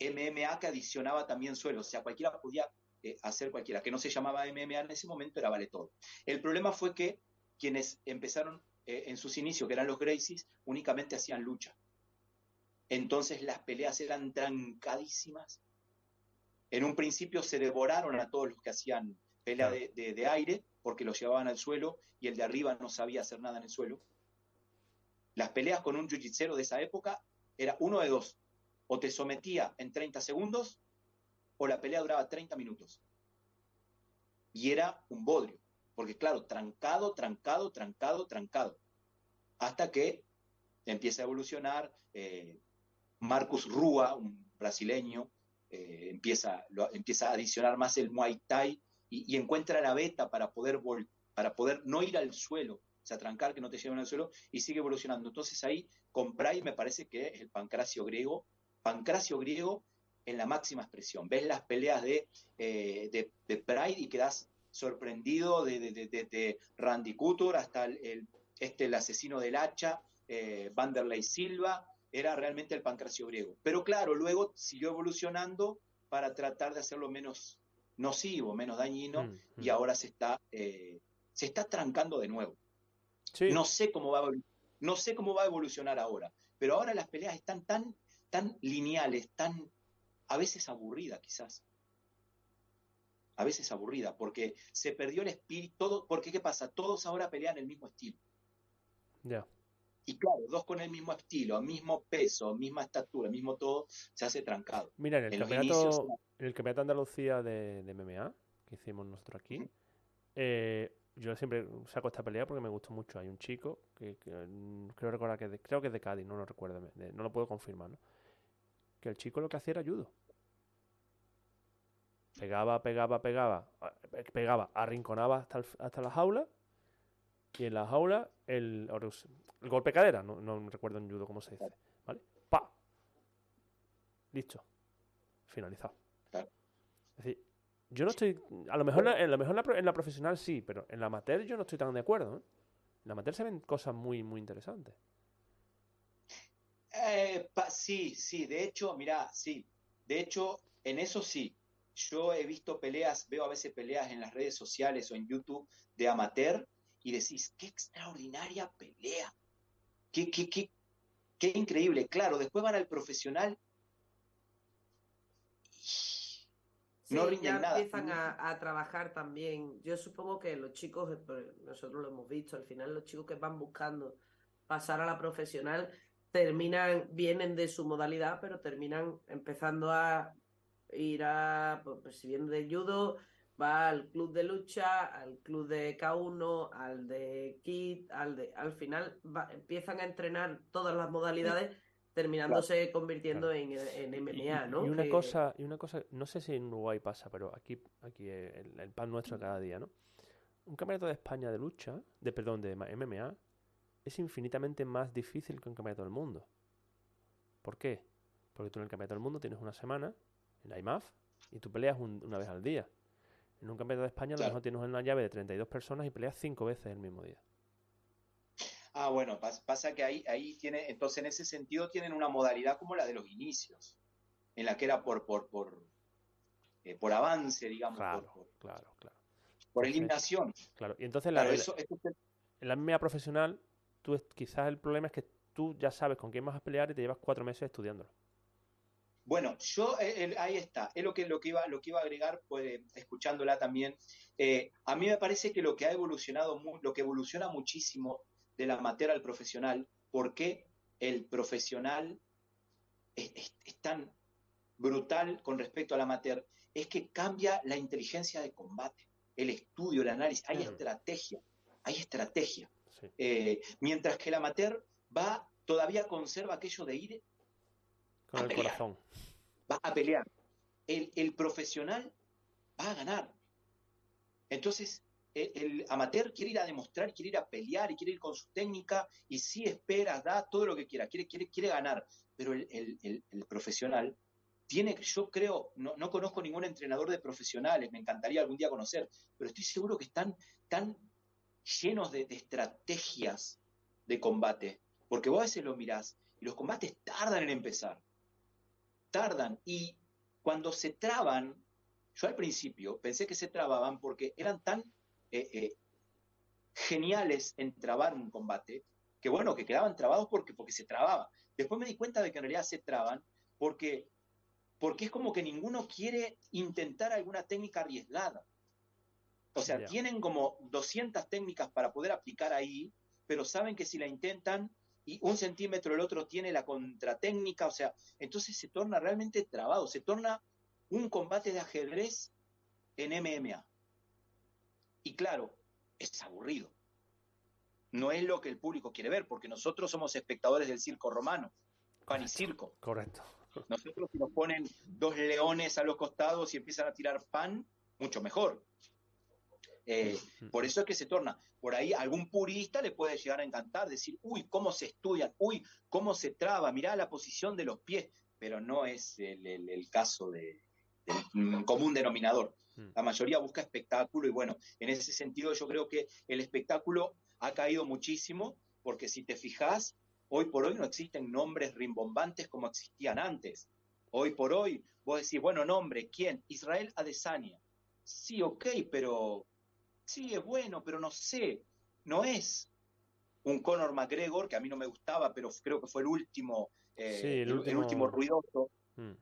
MMA que adicionaba también suelo, o sea, cualquiera podía eh, hacer cualquiera, que no se llamaba MMA en ese momento, era vale todo. El problema fue que quienes empezaron eh, en sus inicios, que eran los Gracies, únicamente hacían lucha. Entonces las peleas eran trancadísimas. En un principio se devoraron a todos los que hacían pelea de, aire, porque lo llevaban al suelo y el de arriba no sabía hacer nada en el suelo. Las peleas con un jiu de esa época era uno de dos. O te sometía en 30 segundos o la pelea duraba 30 minutos. Y era un bodrio, porque claro, trancado, trancado, trancado, trancado. Hasta que empieza a evolucionar. Eh, Marcus Rua, un brasileño, eh, empieza, empieza a adicionar más el Muay Thai y, encuentra la beta para poder, para poder no ir al suelo, sea, trancar que no te lleven al suelo y sigue evolucionando. Entonces ahí con Pride me parece que es el pancracio griego, pancracio griego en la máxima expresión. Ves las peleas de, eh, de, Pride y quedas sorprendido de, de, Randy Couture hasta el, este, el asesino del hacha, eh, Vanderlei Silva, era realmente el pancracio griego. Pero claro, luego siguió evolucionando para tratar de hacerlo menos nocivo, menos dañino, mm, y mm. ahora se está, eh, se está trancando de nuevo. No, sé cómo va a, no sé cómo va a evolucionar ahora, pero ahora las peleas están tan, tan lineales, tan a veces aburridas quizás. A veces aburrida, porque se perdió el espíritu, todo, porque ¿qué pasa? Todos ahora pelean el mismo estilo. Ya. Y claro, dos con el mismo estilo, mismo peso, misma estatura, mismo todo, se hace trancado. Mira, en el, campeonato, el campeonato Andalucía de, MMA, que hicimos nosotros aquí, eh, yo siempre saco esta pelea porque me gustó mucho. Hay un chico que, mm, creo recordar que creo que es de Cádiz, no lo recuerdo, no lo puedo confirmar, ¿no? Que el chico lo que hacía era judo. Pegaba, pegaba, pegaba, pegaba, arrinconaba hasta, hasta la jaula y en la jaula el, el golpe cadera, no, no, recuerdo en judo cómo se dice, ¿vale? ¡Pa! Listo. Finalizado. Es decir, yo no estoy. A lo mejor, en, lo mejor en la, profesional sí, pero en la amateur yo no estoy tan de acuerdo. ¿eh? En la amateur se ven cosas muy, muy interesantes. Eh, sí, sí, de hecho, mira, sí. De hecho, en eso sí. Yo he visto peleas, veo a veces peleas en las redes sociales o en YouTube de amateur y decís, qué extraordinaria pelea. Qué, qué, qué, qué increíble. Claro, después van al profesional no rinden ya empiezan a, trabajar también. Yo supongo que los chicos, eh, nosotros lo hemos visto, al final los chicos que van buscando pasar a la profesional terminan, vienen de su modalidad, pero terminan empezando a ir a, pues, si viene de judo, va al club de lucha, al club de K1, al de KIT, al de, al final empiezan a entrenar todas las modalidades terminándose convirtiendo en, en, MMA, ¿no? Y, una cosa, y una cosa, no sé si en Uruguay pasa, pero aquí, aquí el, pan nuestro cada día, ¿no? Un campeonato de España de lucha, de perdón, de MMA, es infinitamente más difícil que un campeonato del mundo. ¿Por qué? Porque tú en el campeonato del mundo tienes una semana en la IMAF y tú peleas una vez al día. En un campeonato de España a lo mejor tienes una llave de 32 personas y peleas cinco veces el mismo día. Ah, bueno, pasa que ahí, ahí tiene, entonces en ese sentido tienen una modalidad como la de los inicios, en la que era por, por, por, eh, por avance, digamos. Claro, claro, claro. Por eliminación. Claro, y entonces la, en la MMA profesional, tú quizás el problema es que tú ya sabes con quién vas a pelear y te llevas cuatro meses estudiándolo. Bueno, yo eh, ahí está, es lo que, lo que, iba, lo que iba a agregar, pues, escuchándola también. Eh, a mí me parece que lo que ha evolucionado, lo que evoluciona muchísimo del amateur al profesional, por qué el profesional es, tan brutal con respecto al amateur, es que cambia la inteligencia de combate, el estudio, el análisis, hay estrategia, hay estrategia. Eh, mientras que el amateur va, todavía conserva aquello de ir con el corazón. Va a pelear. El, el profesional va a ganar. Entonces, el, amateur quiere ir a demostrar, quiere ir a pelear y quiere ir con su técnica y sí espera, da todo lo que quiera, quiere, quiere, quiere ganar. Pero el, profesional tiene, yo creo, no, no, conozco ningún entrenador de profesionales, me encantaría algún día conocer, pero estoy seguro que están tan llenos de, estrategias de combate, porque vos a veces lo mirás y los combates tardan en empezar, tardan y cuando se traban, yo al principio pensé que se trababan porque eran tan eh, eh, geniales en trabar un combate, que bueno, que quedaban trabados porque, porque se trababa. Después me di cuenta de que en realidad se traban porque, porque es como que ninguno quiere intentar alguna técnica arriesgada. O sea, tienen como 200 técnicas para poder aplicar ahí, pero saben que si la intentan y un centímetro el otro tiene la contratécnica, o sea, entonces se torna realmente trabado, se torna un combate de ajedrez en MMA. Y claro, es aburrido. No es lo que el público quiere ver, porque nosotros somos espectadores del circo romano, pan y circo. Correcto. Nosotros si nos ponen dos leones a los costados y empiezan a tirar pan, mucho mejor. Eh, por eso es que se torna. Por ahí algún purista le puede llegar a encantar, decir, uy, cómo se estudian, uy, cómo se traba, mirá la posición de los pies, pero no es el, caso de, del común denominador. Mm. La mayoría busca espectáculo y bueno, en ese sentido yo creo que el espectáculo ha caído muchísimo porque si te fijas, hoy por hoy no existen nombres rimbombantes como existían antes. Hoy por hoy vos decís, bueno, nombre, ¿quién? Israel Adesanya. Sí, ok, pero sí es bueno, pero no sé, no es un Conor McGregor, que a mí no me gustaba, pero creo que fue el último, eh, el, último... ruidoso. Mm.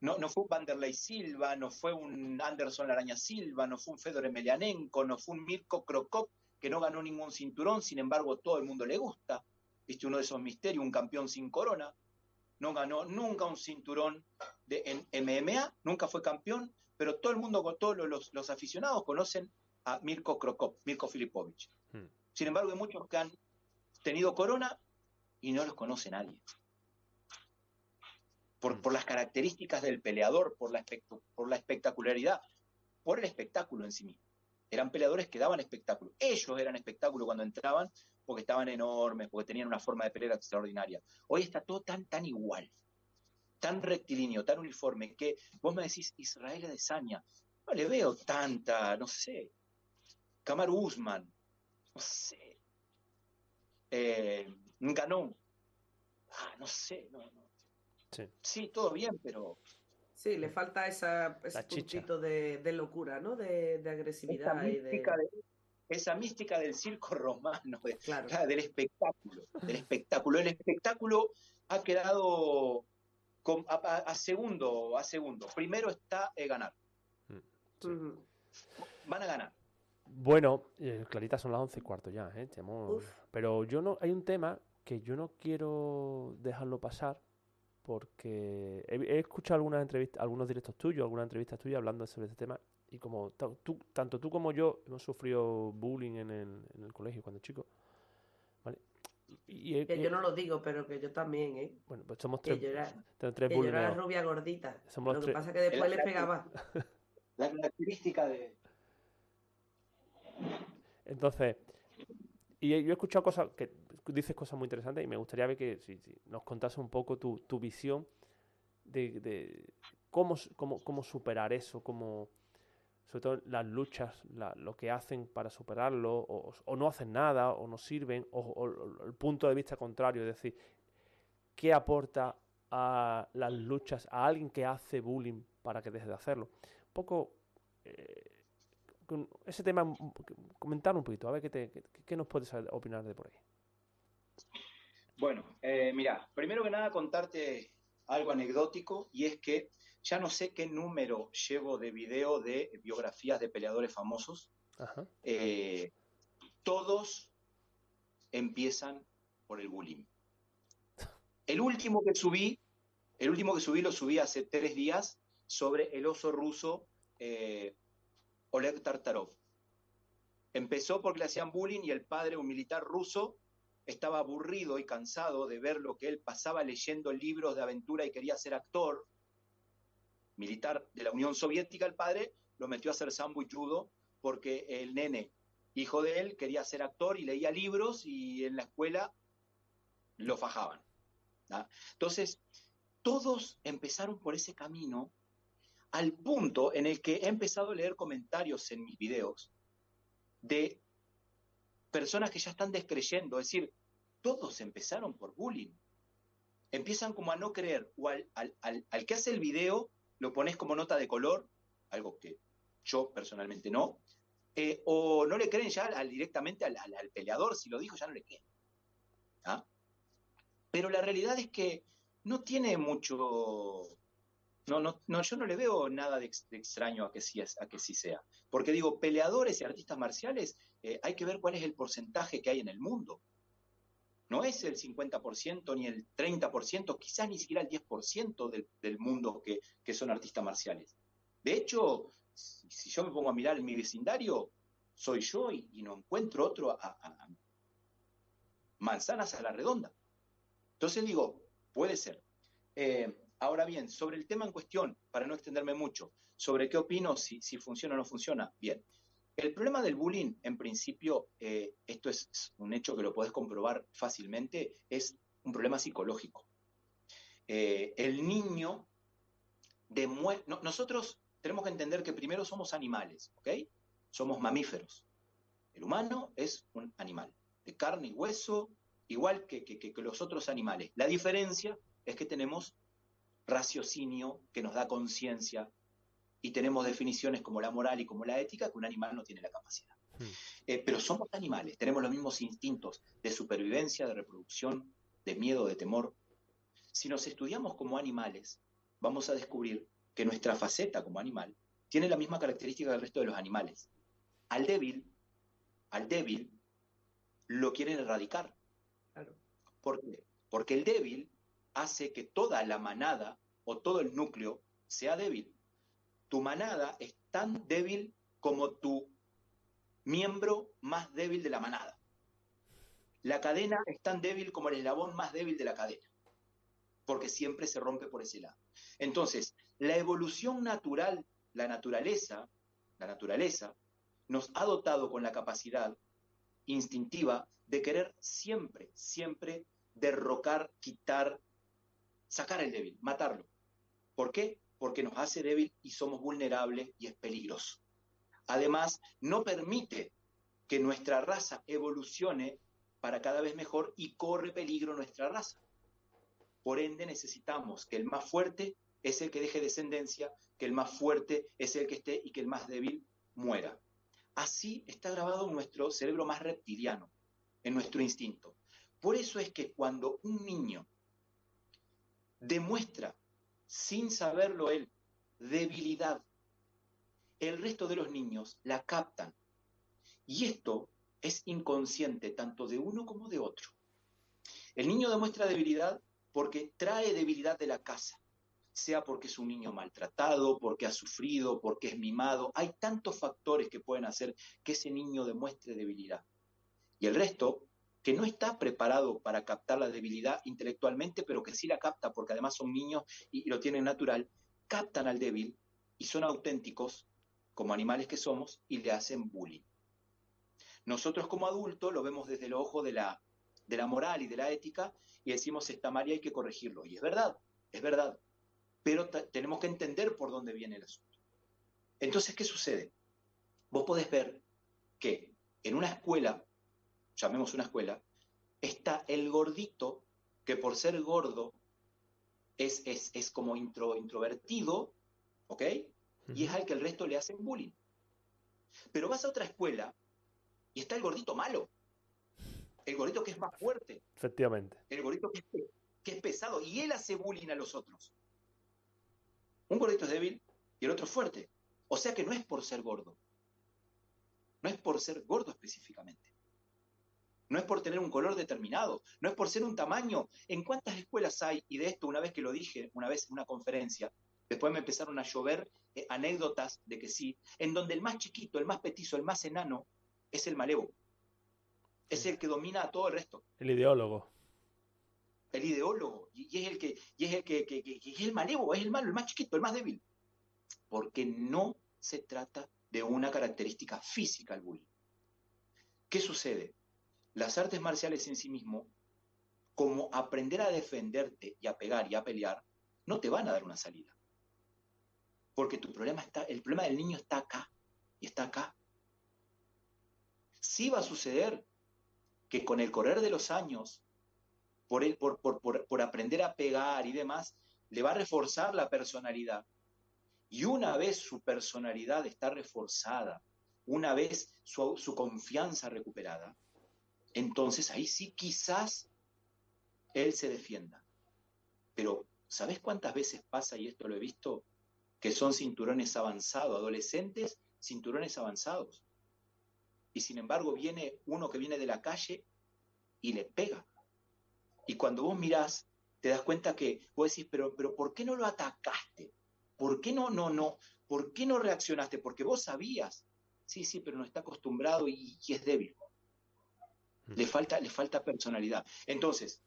No, no fue un Vanderlei Silva, no fue un Anderson Araña Silva, no fue un Fedor Emelianenko, no fue un Mirko Krokop, que no ganó ningún cinturón, sin embargo todo el mundo le gusta. Viste uno de esos misterios, un campeón sin corona. No ganó nunca un cinturón de, en MMA, nunca fue campeón, pero todo el mundo, todos los, los aficionados conocen a Mirko Krokop, Mirko Filipovich. Hmm. Sin embargo, hay muchos que han tenido corona y no los conoce nadie. Mm. por, las características del peleador, por la, por la espectacularidad, por el espectáculo en sí mismo. Eran peleadores que daban espectáculo. Ellos eran espectáculo cuando entraban porque estaban enormes, porque tenían una forma de pelear extraordinaria. Hoy está todo tan, tan igual, tan rectilíneo, tan uniforme, que vos me decís Israel Adesanya, no le veo tanta, no sé, Kamaru Usman, no sé, eh, ganó, ah, no sé, no, no, Sí. todo bien, pero... Sí, le falta esa, ese puntito de, locura, ¿no? De, agresividad. Esa mística, del circo romano, del espectáculo, del espectáculo. El espectáculo ha quedado a, segundo, a segundo. Primero está eh, ganar. Mm. Van a ganar. Bueno, eh, Clarita, son las once y cuarto ya, ¿eh? Pero yo no, hay un tema que yo no quiero dejarlo pasar porque he, escuchado algunas entrevistas, algunos directos tuyos, algunas entrevistas tuyas hablando sobre este tema y como tú, tanto tú como yo hemos sufrido bullying en el, en el colegio cuando chicos. ¿vale? Y, que yo no lo digo, pero que yo también, ¿eh? Bueno, pues somos tres. Que yo era, que yo era la rubia gordita. lo que pasa es que después le pegaba. La característica de, entonces, y yo he escuchado cosas que dices cosas muy interesantes y me gustaría ver que si, nos contase un poco tu, visión de, cómo, cómo, superar eso, cómo, sobre todo las luchas, lo que hacen para superarlo, o, no hacen nada, o no sirven, o, el punto de vista contrario, es decir, qué aporta a las luchas a alguien que hace bullying para que deje de hacerlo. Un poco eh, ese tema, comentar un poquito, a ver qué, nos puedes opinar de por ahí. Bueno, eh, mira, primero que nada contarte algo anecdótico y es que ya no sé qué número llevo de video de biografías de peleadores famosos. Eh, todos empiezan por el bullying. El último que subí, el último que subí lo subí hace tres días sobre el oso ruso eh, Oleg Tartarov. Empezó porque le hacían bullying y el padre, un militar ruso, estaba aburrido y cansado de ver lo que él pasaba leyendo libros de aventura y quería ser actor. Militar de la Unión Soviética, el padre lo metió a hacer sambo y judo porque el nene, hijo de él, quería ser actor y leía libros y en la escuela lo fajaban. Entonces, todos empezaron por ese camino al punto en el que he empezado a leer comentarios en mis videos de personas que ya están descreyendo, es decir, todos empezaron por bullying. Empiezan como a no creer, o al, que hace el video lo pones como nota de color, algo que yo personalmente no, eh, o no le creen ya directamente al, peleador, si lo dijo ya no le creen. ¿Ah? Pero la realidad es que no tiene mucho, no, no, no, yo no le veo nada de, extraño a que, sí, a que sí sea. Porque digo, peleadores y artistas marciales, eh, hay que ver cuál es el porcentaje que hay en el mundo. No es el 50% ni el 30%, quizás ni siquiera el 10% del, del mundo que, son artistas marciales. De hecho, si, yo me pongo a mirar en mi vecindario, soy yo y, no encuentro otro a, manzanas a la redonda. Entonces digo, puede ser. Eh, Ahora bien, sobre el tema en cuestión, para no extenderme mucho, sobre qué opino, si, funciona o no funciona, bien. El problema del bullying, en principio, eh, esto es un hecho que lo puedes comprobar fácilmente, es un problema psicológico. Eh, el niño demuestra... nosotros tenemos que entender que primero somos animales, ¿ok? Somos mamíferos. El humano es un animal, de carne y hueso, igual que, que los otros animales. La diferencia es que tenemos raciocinio que nos da conciencia y tenemos definiciones como la moral y como la ética que un animal no tiene la capacidad. Hmm. Eh, pero somos animales, tenemos los mismos instintos de supervivencia, de reproducción, de miedo, de temor. Si nos estudiamos como animales, vamos a descubrir que nuestra faceta como animal tiene la misma característica del resto de los animales. Al débil, al débil, lo quieren erradicar. ¿Por qué? Porque el débil hace que toda la manada o todo el núcleo sea débil. Tu manada es tan débil como tu miembro más débil de la manada. La cadena es tan débil como el eslabón más débil de la cadena, porque siempre se rompe por ese lado. Entonces, la evolución natural, la naturaleza, la naturaleza, nos ha dotado con la capacidad instintiva de querer siempre, siempre derrocar, quitar, sacar el débil, matarlo. ¿Por qué? Porque nos hace débil y somos vulnerables y es peligroso. Además, no permite que nuestra raza evolucione para cada vez mejor y corre peligro nuestra raza. Por ende, necesitamos que el más fuerte es el que deje descendencia, que el más fuerte es el que esté y que el más débil muera. Así está grabado en nuestro cerebro más reptiliano, en nuestro instinto. Por eso es que cuando un niño demuestra, sin saberlo él, debilidad el resto de los niños la captan. Y esto es inconsciente tanto de uno como de otro. El niño demuestra debilidad porque trae debilidad de la casa, sea porque es un niño maltratado, porque ha sufrido, porque es mimado. Hay tantos factores que pueden hacer que ese niño demuestre debilidad. Y el resto, que no está preparado para captar la debilidad intelectualmente, pero que sí la capta porque además son niños y, lo tienen natural, captan al débil y son auténticos como animales que somos y le hacen bullying. Nosotros como adultos lo vemos desde el ojo de la, de la moral y de la ética y decimos está mal hay que corregirlo. Y es verdad, es verdad. Pero tenemos que entender por dónde viene el asunto. Entonces, ¿qué sucede? Vos podés ver que en una escuela, llamemos una escuela, está el gordito que por ser gordo es, es, como intro, introvertido, ¿ok? Y es al que el resto le hacen bullying. Pero vas a otra escuela y está el gordito malo. El gordito que es más fuerte. Efectivamente. El gordito que es, pesado. Y él hace bullying a los otros. Un gordito es débil y el otro es fuerte. O sea que no es por ser gordo. No es por ser gordo específicamente. No es por tener un color determinado. No es por ser un tamaño. ¿En cuántas escuelas hay? Y de esto, una vez que lo dije, una vez en una conferencia, después me empezaron a llover eh, anécdotas de que sí, en donde el más chiquito, el más petizo, el más enano, es el malevo. Es el que domina a todo el resto. El ideólogo. El ideólogo. Y, es el que, y es el que, es el malevo, es el malo, el más chiquito, el más débil. Porque no se trata de una característica física el bullying. ¿Qué sucede? Las artes marciales en sí mismo, como aprender a defenderte y a pegar y a pelear, no te van a dar una salida. Porque tu problema está, el problema del niño está acá y está acá sí va a suceder que con el correr de los años, por, por, aprender a pegar y demás, le va a reforzar la personalidad. Y una vez su personalidad está reforzada, una vez su, su confianza recuperada, entonces ahí sí quizás él se defienda. Pero, ¿sabes cuántas veces pasa, y esto lo he visto, que son cinturones avanzados, adolescentes, cinturones avanzados? y sin embargo viene uno que viene de la calle y le pega. Y cuando vos mirás, te das cuenta que vos decís, pero, pero ¿por qué no lo atacaste? ¿Por qué no, no, no? ¿Por qué no reaccionaste? Porque vos sabías. Sí, sí, pero no está acostumbrado y, es débil. Le falta, le falta personalidad. Entonces,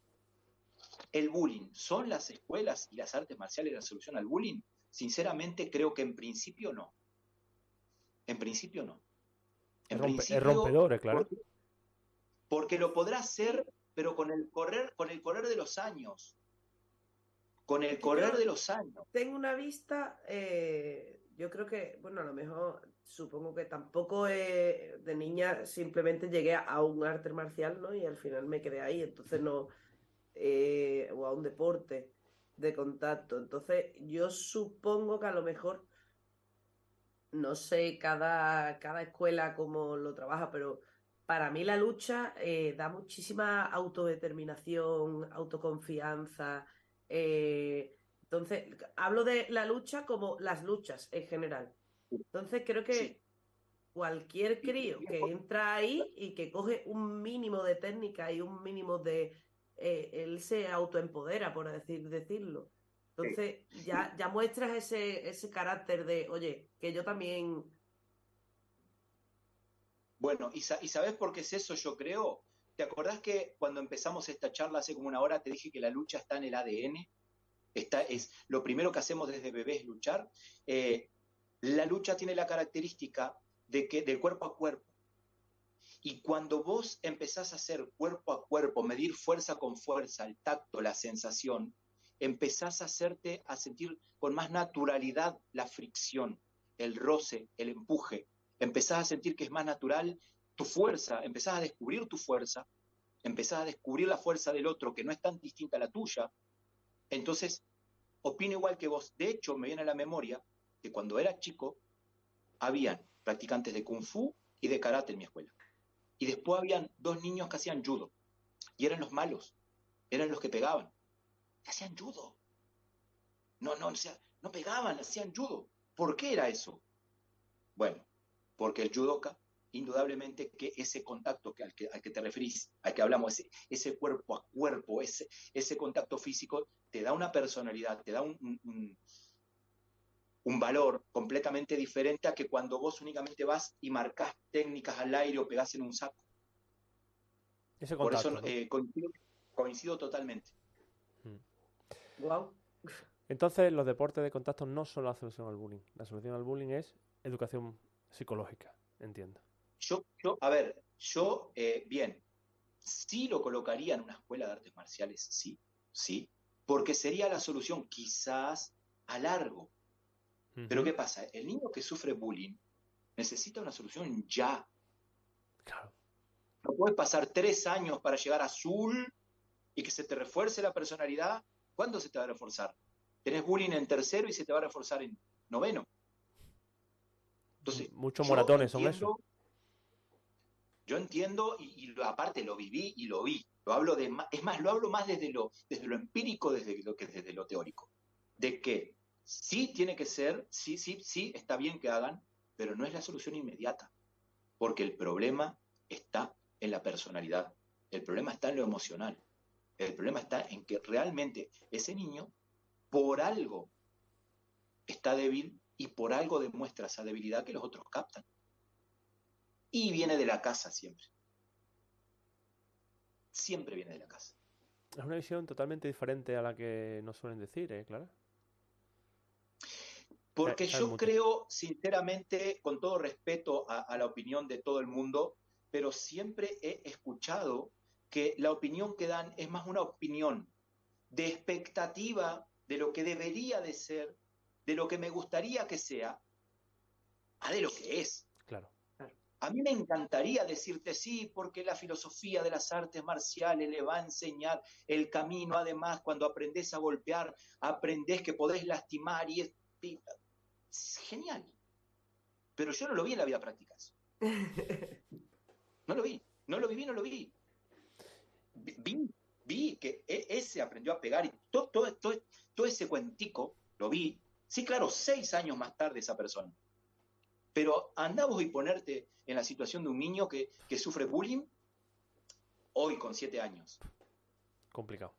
¿el bullying son las escuelas y las artes marciales la solución al bullying? Sinceramente creo que en principio no. En principio no es rompedor, claro. Porque, lo podrá hacer, pero con el correr, con el correr de los años. Con el correr de los años. Tengo una vista, eh, yo creo que, bueno, a lo mejor supongo que tampoco de niña simplemente llegué a un arte marcial, ¿no? Y al final me quedé ahí, entonces no, eh, o a un deporte de contacto. Entonces yo supongo que a lo mejor no sé cada, cada escuela cómo lo trabaja, pero para mí la lucha eh, da muchísima autodeterminación, autoconfianza. Eh, entonces, hablo de la lucha como las luchas en general. Entonces, creo que cualquier crío que entra ahí y que coge un mínimo de técnica y un mínimo de... Eh, él se autoempodera, por decir, decirlo. Entonces, ya, ya muestras ese, ese carácter de, oye, que yo también. Bueno, ¿y, ¿y sabes por qué es eso? Yo creo. ¿Te acordás que cuando empezamos esta charla hace como una hora te dije que la lucha está en el ADN? Es, lo primero que hacemos desde bebé es luchar. Eh, la lucha tiene la característica de que del cuerpo a cuerpo. Y cuando vos empezás a hacer cuerpo a cuerpo, medir fuerza con fuerza, el tacto, la sensación, empezás a hacerte, a sentir con más naturalidad la fricción, el roce, el empuje. Empezás a sentir que es más natural tu fuerza, empezás a descubrir tu fuerza, empezás a descubrir la fuerza del otro que no es tan distinta a la tuya. Entonces, opino igual que vos. De hecho, me viene a la memoria que cuando era chico, habían practicantes de kung fu y de karate en mi escuela. Y después habían dos niños que hacían judo. Y eran los malos, eran los que pegaban hacían judo. No, no, o sea, no pegaban, hacían judo. ¿Por qué era eso? Bueno, porque el judoka, indudablemente que ese contacto que, al, que, al que te referís, al que hablamos, ese, ese cuerpo a cuerpo, ese, ese contacto físico, te da una personalidad, te da un, un, un valor completamente diferente a que cuando vos únicamente vas y marcas técnicas al aire o pegás en un saco. Ese Por contacto, eso ¿no? eh, coincido, coincido totalmente. Wow. Entonces, los deportes de contacto no son la solución al bullying. La solución al bullying es educación psicológica, entiendo. Yo, yo a ver, yo, eh, bien, sí lo colocaría en una escuela de artes marciales, sí, sí, porque sería la solución quizás a largo. Pero. ¿qué pasa? El niño que sufre bullying necesita una solución ya. Claro. No puedes pasar tres años para llegar a azul y que se te refuerce la personalidad. ¿Cuándo se te va a reforzar? Tenés bullying en tercero y se te va a reforzar en noveno. Entonces, Muchos moratones son eso. Yo entiendo y, lo- aparte lo viví y lo vi. Lo hablo de es más, lo hablo más desde lo, desde lo empírico desde lo que desde lo teórico. De que sí tiene que ser, sí, sí, sí, está bien que hagan, pero no es la solución inmediata. Porque el problema está en la personalidad. El problema está en lo emocional. El problema está en que realmente ese niño, por algo, está débil y por algo demuestra esa debilidad que los otros captan. Y viene de la casa siempre. Siempre viene de la casa. Es una visión totalmente diferente a la que nos suelen decir, ¿eh? Claro. Porque yo mucho. creo, sinceramente, con todo respeto a, a la opinión de todo el mundo, pero siempre he escuchado que la opinión que dan es más una opinión de expectativa de lo que debería de ser, de lo que me gustaría que sea, a de lo que es. A mí me encantaría decirte sí, porque la filosofía de las artes marciales le va a enseñar el camino. Además, cuando aprendes a golpear, aprendes que podés lastimar y es, genial. Pero yo no lo vi en la vida práctica. eso. No lo vi, no lo viví, no lo vi. Vi, vi, vi que e- ese aprendió a pegar y todo, todo, todo, todo ese cuentico lo vi. Sí, claro, seis años más tarde esa persona. Pero andá vos y ponerte en la situación de un niño que, que sufre bullying hoy con siete años. Complicado.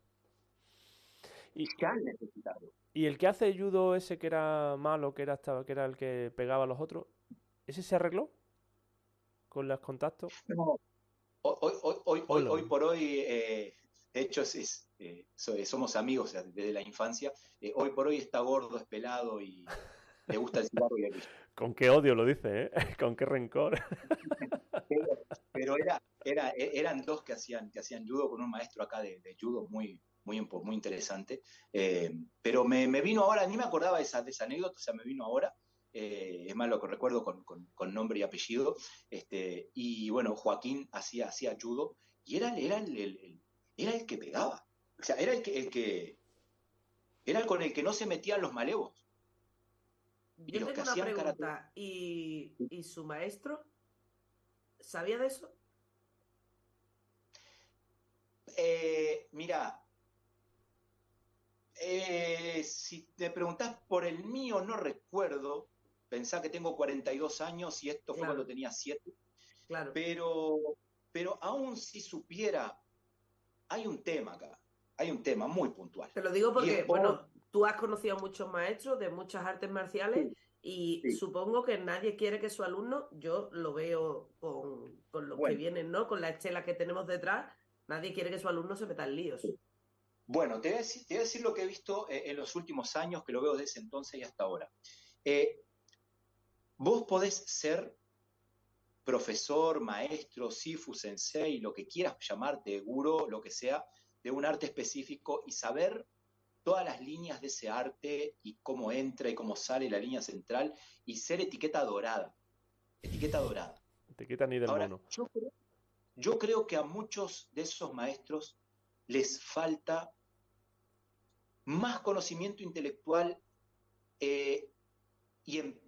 Y, ¿Qué han necesitado? y el que hace judo ese que era malo, que era, hasta- que era el que pegaba a los otros, ¿ese se arregló? Con los contactos. No. Hoy, hoy, hoy, hoy, Hola. hoy por hoy, eh, de hecho, es, es, eh, so- somos amigos o sea, desde la infancia. Eh, hoy por hoy está gordo, es pelado y le gusta el cigarro y el. Con qué odio lo dice, ¿eh? Con qué rencor. Pero, era, era, e- eran dos que hacían, que hacían judo con un maestro acá de, de judo muy, muy, muy interesante. Eh, pero me, me vino ahora, ni me acordaba de esa, de anécdota, o sea, me vino ahora. eh, es más lo que recuerdo con, con- nombre y apellido. Este, y bueno, Joaquín hacía, hacía judo y era, era, el, el- el- era el que pegaba. O sea, era el que, el que era el con el que no se metían los malevos. Yo los que tengo una hacían pregunta. ¿Y, ¿Y su maestro sabía de eso? Eh, mira, eh, si te preguntás por el mío, no recuerdo. Pensá que tengo 42 años y esto fue Claro. cuando tenía 7. Claro. Pero, pero aún si supiera, hay un tema acá. Hay un tema muy puntual. Te lo digo porque, por- bueno, tú has conocido a muchos maestros de muchas artes marciales y sí. supongo que nadie quiere que su alumno, yo lo veo con, con los que vienen, ¿no? Con la estela que tenemos detrás, nadie quiere que su alumno se meta en líos. Bueno, te voy a decir, te voy a decir lo que he visto eh, en los últimos años, que lo veo desde entonces y hasta ahora. Eh, vos podés ser profesor, maestro, sifu, sensei, lo que quieras llamarte, guro, lo que sea, de un arte específico y saber todas las líneas de ese arte y cómo entra y cómo sale la línea central y ser etiqueta dorada. Etiqueta dorada. Te quitan ni del Ahora, mono. yo creo, yo creo que a muchos de esos maestros les falta más conocimiento intelectual eh, y em-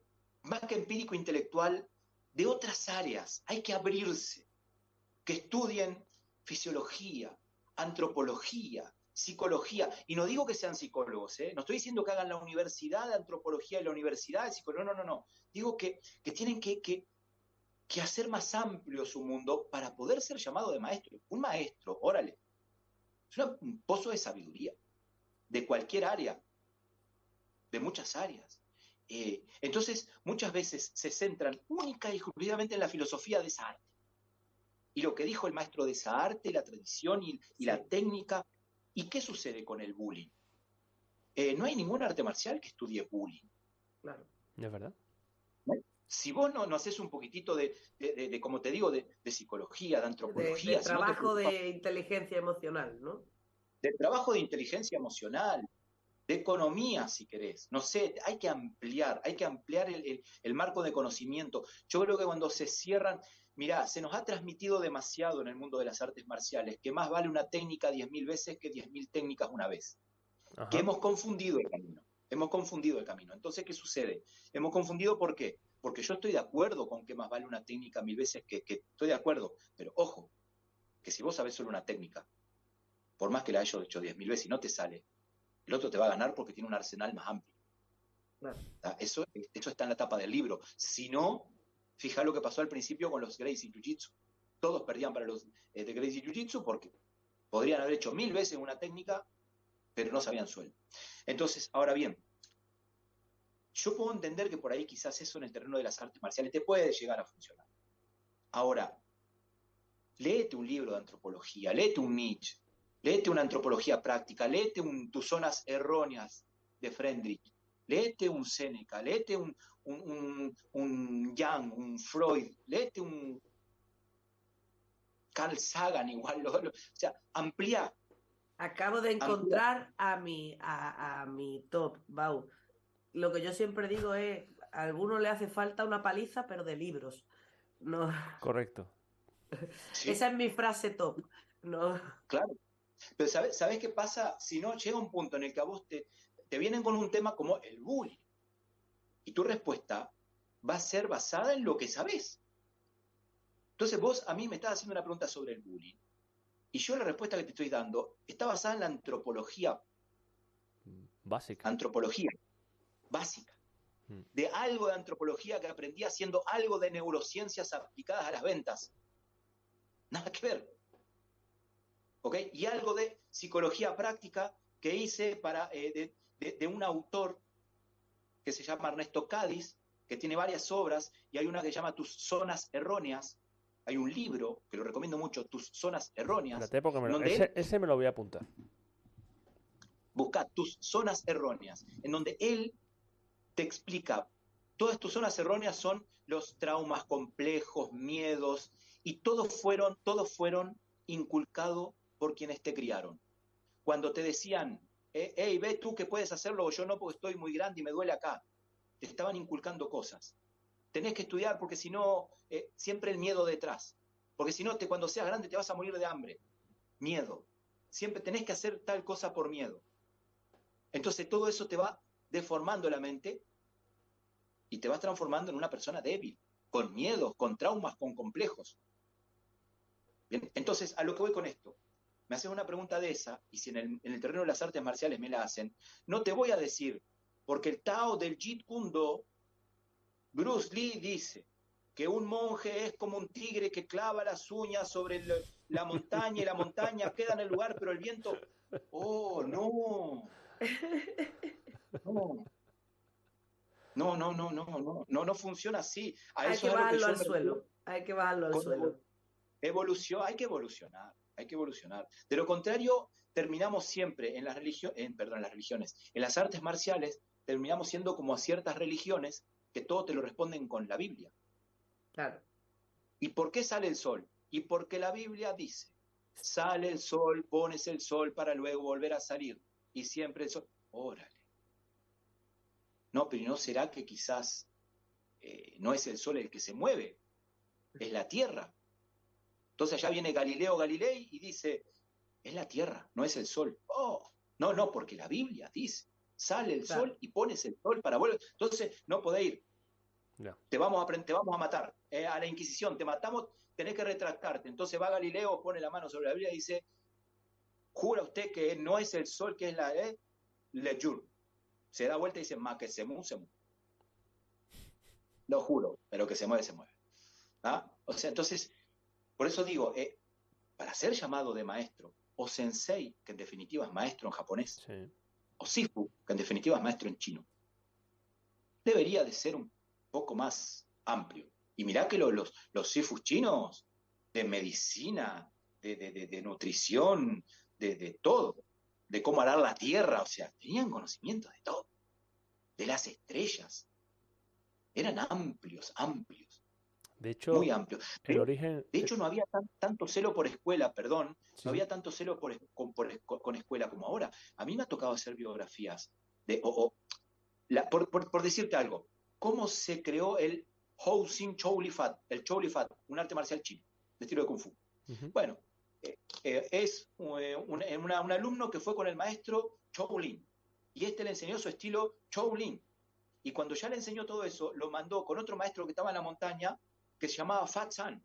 más que empírico intelectual de otras áreas. Hay que abrirse, que estudien fisiología, antropología, psicología. Y no digo que sean psicólogos, ¿eh? no estoy diciendo que hagan la universidad de antropología y la universidad de psicología, no, no, no. Digo que, que tienen que, que, que, hacer más amplio su mundo para poder ser llamado de maestro. Un maestro, órale, es un pozo de sabiduría, de cualquier área, de muchas áreas. Eh, entonces, muchas veces se centran única y exclusivamente en la filosofía de esa arte. Y lo que dijo el maestro de esa arte, la tradición y, la técnica. ¿Y qué sucede con el bullying? Eh, no hay ningún arte marcial que estudie bullying. Claro. ¿Es verdad? Si vos no, no haces un poquitito de, como te digo, de, psicología, de antropología. De, trabajo de inteligencia emocional, ¿no? De trabajo de inteligencia emocional, de economía, si querés. No sé, hay que ampliar, hay que ampliar el, marco de conocimiento. Yo creo que cuando se cierran, mirá, se nos ha transmitido demasiado en el mundo de las artes marciales, que más vale una técnica diez mil veces que diez mil técnicas una vez. Que hemos confundido el camino, hemos confundido el camino. Entonces, ¿qué sucede? Hemos confundido ¿por qué? Porque yo estoy de acuerdo con que más vale una técnica mil veces que, que estoy de acuerdo, pero ojo, que si vos sabés solo una técnica, por más que la hayas hecho diez mil veces y no te sale, el otro te va a ganar porque tiene un arsenal más amplio. Eso, eso está en la tapa del libro. Si no, fija lo que pasó al principio con los Gracie Jiu-Jitsu. Todos perdían para los eh, de Gracie Jiu-Jitsu porque podrían haber hecho mil veces una técnica, pero no sabían suelo. Entonces, ahora bien, yo puedo entender que por ahí quizás eso en el terreno de las artes marciales te puede llegar a funcionar. Ahora, léete un libro de antropología, léete un Nietzsche, Léete una antropología práctica, léete un, tus zonas erróneas de Friedrich, léete un Seneca, léete un, un, un, Young, un Freud, léete un Carl Sagan igual, o sea, amplía. Acabo de encontrar a mi, a, a mi top, Bau. Lo que yo siempre digo es, a alguno le hace falta una paliza, pero de libros. No. Correcto. Esa es mi frase top. No. Claro. Pero ¿sabes, ¿sabes qué pasa? Si no, llega un punto en el que a vos te, te vienen con un tema como el bullying. Y tu respuesta va a ser basada en lo que sabes. Entonces vos a mí me estás haciendo una pregunta sobre el bullying. Y yo la respuesta que te estoy dando está basada en la antropología. Básica. Antropología. Básica. Mm. De algo de antropología que aprendí haciendo algo de neurociencias aplicadas a las ventas. Nada que ver. Y algo de psicología práctica que hice para, eh, de, un autor que se llama Ernesto Cádiz, que tiene varias obras, y hay una que se llama Tus zonas erróneas. Hay un libro que lo recomiendo mucho, Tus zonas erróneas. ese, me lo voy a apuntar. Busca Tus zonas erróneas, en donde él te explica, todas tus zonas erróneas son los traumas complejos, miedos, y todos fueron, todos fueron inculcados por quienes te criaron. Cuando te decían, hey, eh, ve tú que puedes hacerlo o yo no porque estoy muy grande y me duele acá, te estaban inculcando cosas. Tenés que estudiar porque si no, eh, siempre el miedo detrás. Porque si no, te, cuando seas grande te vas a morir de hambre. Miedo. Siempre tenés que hacer tal cosa por miedo. Entonces todo eso te va deformando la mente y te vas transformando en una persona débil, con miedos, con traumas, con complejos. Entonces a lo que voy con esto, me haces una pregunta de esa, y si en el, terreno de las artes marciales me la hacen, no te voy a decir, porque el Tao del Jeet Kune Do, Bruce Lee dice que un monje es como un tigre que clava las uñas sobre la montaña y la montaña queda en el lugar, pero el viento, oh, no. No. No, no, no, no, no, no, no funciona así. hay que bajarlo al suelo. Hay que bajarlo al suelo. Evolución, hay que evolucionar hay que evolucionar. De lo contrario, terminamos siempre en las, en, perdón, en las religiones, en las artes marciales, terminamos siendo como a ciertas religiones que todo te lo responden con la Biblia. Claro. ¿Y por qué sale el sol? Y porque la Biblia dice, sale el sol, pones el sol para luego volver a salir. Y siempre el sol, órale. No, pero ¿no será que quizás eh, no es el sol el que se mueve? Es la tierra. Entonces allá viene Galileo Galilei y dice, es la Tierra, no es el Sol. Oh, no, no, porque la Biblia dice, sale el Sol y pones el Sol para volver. Entonces no podés ir. Te, vamos a, te vamos a matar. Eh, a la Inquisición, te matamos, tenés que retractarte. Entonces va Galileo, pone la mano sobre la Biblia y dice, jura usted que no es el sol, que es la E, le juro. Se da vuelta y dice, ma que se mueve, se mueve. Lo juro, pero que se mueve, se mueve. ¿Ah? O sea, entonces, por eso digo, eh, para ser llamado de maestro, o sensei, que en definitiva es maestro en japonés, o sifu, que en definitiva es maestro en chino, debería de ser un poco más amplio. Y mirá que los, los sifus chinos de medicina, de, de nutrición, de, todo, de cómo arar la tierra, o sea, tenían conocimiento de todo, de las estrellas. Eran amplios, amplios. De hecho, muy amplios. El origen... De hecho, no había tanto celo por escuela, perdón, no había tanto celo por, con, escuela como ahora. A mí me ha tocado hacer biografías de, o, por, decirte algo, ¿cómo se creó el Hou Xin Chou Li Fat, el Chou Li Fat, un arte marcial chino, de estilo de Kung Fu? Bueno, eh, es eh, un, alumno que fue con el maestro Chou Lin. Y este le enseñó su estilo Chou Lin. Y cuando ya le enseñó todo eso, lo mandó con otro maestro que estaba en la montaña, que se llamaba Fat San.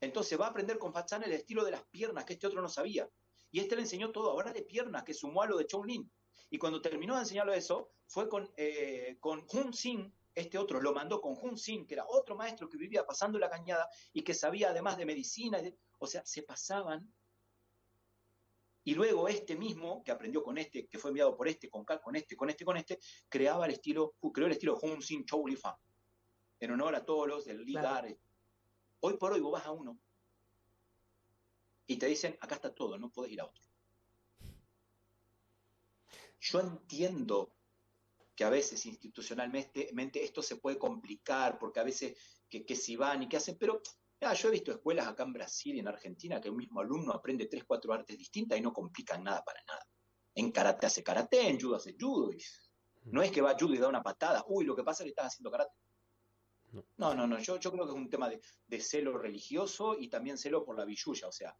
Entonces va a aprender con Fat San el estilo de las piernas, que este otro no sabía. Y este le enseñó todo ahora de piernas, que sumó a lo de Chou Lin. Y cuando terminó de enseñarlo eso, fue con, eh, con Hun Xin, este otro lo mandó con Hun Xin, que era otro maestro que vivía pasando la cañada y que sabía además de medicina. O sea, se pasaban. Y luego este mismo, que aprendió con este, que fue enviado por este, con con este, con este, con este, creaba el estilo, creó el estilo Hun Xin Chou Li Fa, en honor a todos los del Ligar. Hoy por hoy vos vas a uno y te dicen, acá está todo, no puedes ir a otro. Yo entiendo que a veces institucionalmente esto se puede complicar, porque a veces que, que si van y que hacen, pero yo he visto escuelas acá en Brasil y en Argentina que un mismo alumno aprende tres, cuatro artes distintas y no complican nada para nada. En karate hace karate, en judo hace judo. no es que va judo y da una patada, uy, lo que pasa es que estás haciendo karate. No, no, no, yo, yo creo que es un tema de, celo religioso y también celo por la billulla, o sea.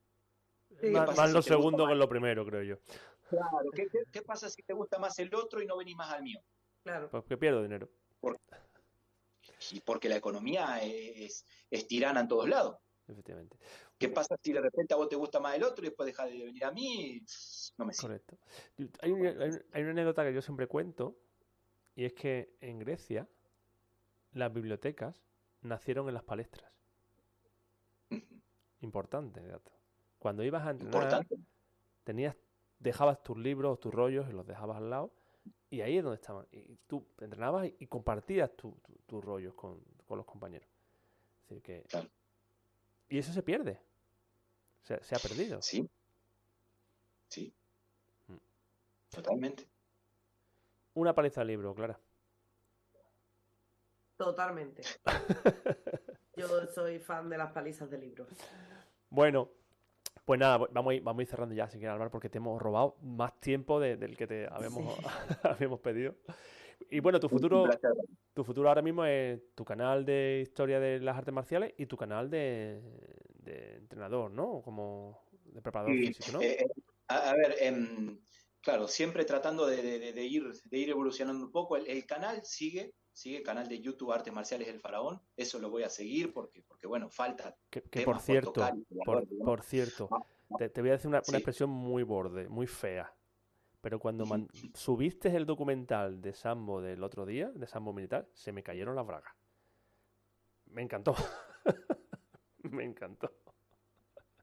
más, lo segundo que lo primero, creo yo. Claro, ¿qué, pasa si te gusta más el otro y no venís más al mío? Claro. Pues que pierdo dinero y porque la economía es, es tirana en todos lados. Efectivamente. ¿Qué pasa si de repente a vos te gusta más el otro y después deja de venir a mí? No me sirve. Correcto. Hay, hay, una anécdota que yo siempre cuento y es que en Grecia las bibliotecas nacieron en las palestras. Importante dato. Cuando ibas a entrenar, tenías, dejabas tus libros, tus rollos y los dejabas al lado y ahí es donde estaban. Y tú entrenabas y, compartías tus tu, rollos con, los compañeros. Es decir, que. Y eso se pierde. Se, se, ha perdido. Sí. Sí. Mm. Totalmente. Una paliza de libro, Clara. Totalmente. Yo soy fan de las palizas de libros. Bueno, pues nada, vamos a ir, vamos a ir cerrando ya, si quieres, Álvaro, porque te hemos robado más tiempo del que te habíamos, habíamos pedido. Y bueno, tu futuro, tu futuro ahora mismo es tu canal de historia de las artes marciales y tu canal de, entrenador, ¿no? Como de preparador físico, ¿no? Eh, a, ver, em, claro, siempre tratando de, ir, de ir evolucionando un poco. el canal sigue, sigue canal de YouTube Artes Marciales del Faraón, eso lo voy a seguir porque, porque bueno, falta. Que, por cierto, por, cierto, te, voy a decir una, expresión muy borde, muy fea. Pero cuando subiste el documental de Sambo del otro día, de Sambo Militar, se me cayeron las bragas. Me encantó. me encantó.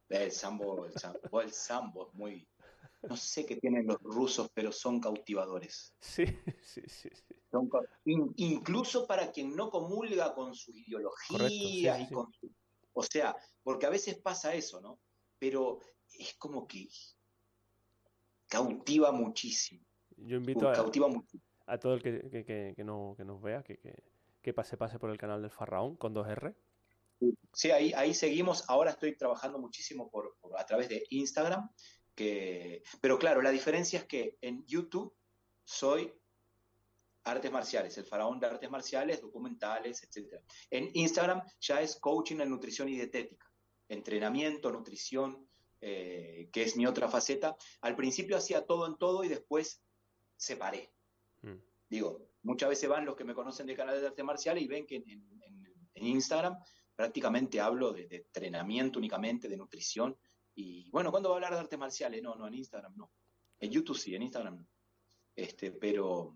El Sambo, el Sambo, el Sambo es muy, no sé qué tienen los rusos, pero son cautivadores. Sí, sí, sí. incluso para quien no comulga con su ideología y con O sea, porque a veces pasa eso, ¿no? Pero es como que cautiva muchísimo. Yo invito a, a todo el que, no, que nos vea que, que, pase, pase por el canal del Farraón con 2R. Sí, ahí, ahí seguimos. Ahora estoy trabajando muchísimo por, a través de Instagram pero claro, la diferencia es que en YouTube soy artes marciales, el faraón de artes marciales, documentales, etc. En Instagram ya es coaching en nutrición y dietética, entrenamiento, nutrición, eh, que es mi otra faceta. Al principio hacía todo en todo y después separé. Mm. Digo, muchas veces van los que me conocen del canal de artes marciales y ven que en, Instagram prácticamente hablo de, de, entrenamiento únicamente, de nutrición, Y bueno, ¿cuándo va a hablar de artes marciales? No, no, en Instagram no. En YouTube sí, en Instagram no. Este, pero,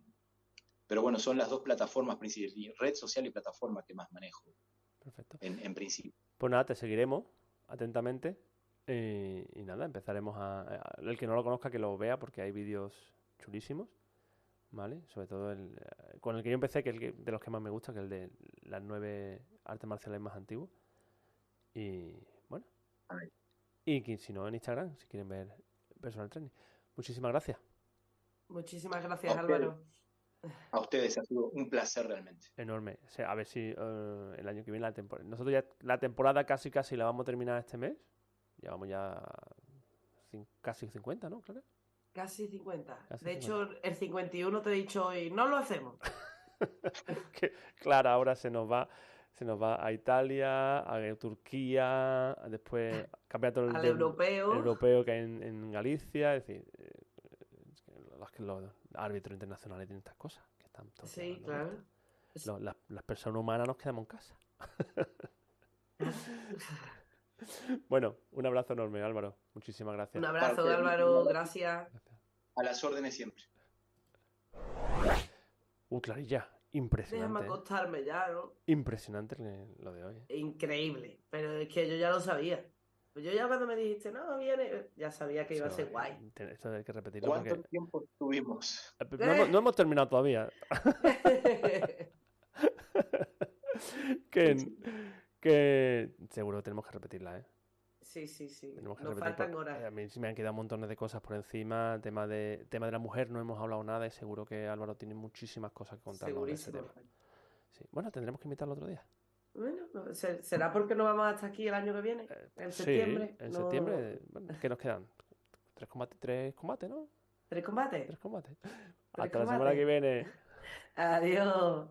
pero bueno, son las dos plataformas principales, red social y plataforma que más manejo. Perfecto. En, principio. Pues nada, te seguiremos atentamente. Eh, y nada, empezaremos a, El que no lo conozca, que lo vea, porque hay vídeos chulísimos. ¿Vale? Sobre todo el, eh, con el que yo empecé, que es el de los que más me gusta, que es el de las nueve artes marciales más antiguos. Y bueno. Y que, si no, en Instagram, si quieren ver personal training. Muchísimas gracias. Muchísimas gracias, Álvaro. A ustedes ha sido un placer realmente. Enorme. a ver si eh, el año que viene la temporada. Nosotros ya la temporada casi casi la vamos a terminar este mes. Llevamos ya casi 50, ¿no? Claro. Casi 50. de hecho, el 51 te he dicho hoy, no lo hacemos. claro, ahora se nos va se nos va a Italia, a Turquía, después campeonato al europeo. europeo que hay en, Galicia, es decir, eh, los, árbitros internacionales tienen estas cosas. Que están sí, claro. las, personas humanas nos quedamos en casa. bueno, un abrazo enorme, Álvaro. Muchísimas gracias. Un abrazo, Álvaro. Gracias. A las órdenes siempre. Uh, Clarilla, impresionante. Déjame acostarme ya, ¿no? Impresionante lo de hoy. ¿eh? Increíble, pero es que yo ya lo sabía. Pues yo ya cuando me dijiste, no, viene, ya sabía que iba a ser guay. Esto hay que repetirlo. ¿Cuánto tiempo tuvimos? Eh, no, hemos, terminado todavía. que, que seguro que tenemos que repetirla, ¿eh? Sí, sí, sí. Nos faltan horas. A mí sí me han quedado montones de cosas por encima. Tema de, tema de la mujer no hemos hablado nada y seguro que Álvaro tiene muchísimas cosas que contarnos. Segurísimo. Sí. Bueno, tendremos que invitarlo otro día. Bueno, ¿será porque no vamos hasta aquí el año que viene? Eh, en septiembre. en septiembre. ¿Qué nos quedan? Tres combates, tres combates, ¿no? ¿Tres combates? Tres combates. hasta la semana que viene. Adiós.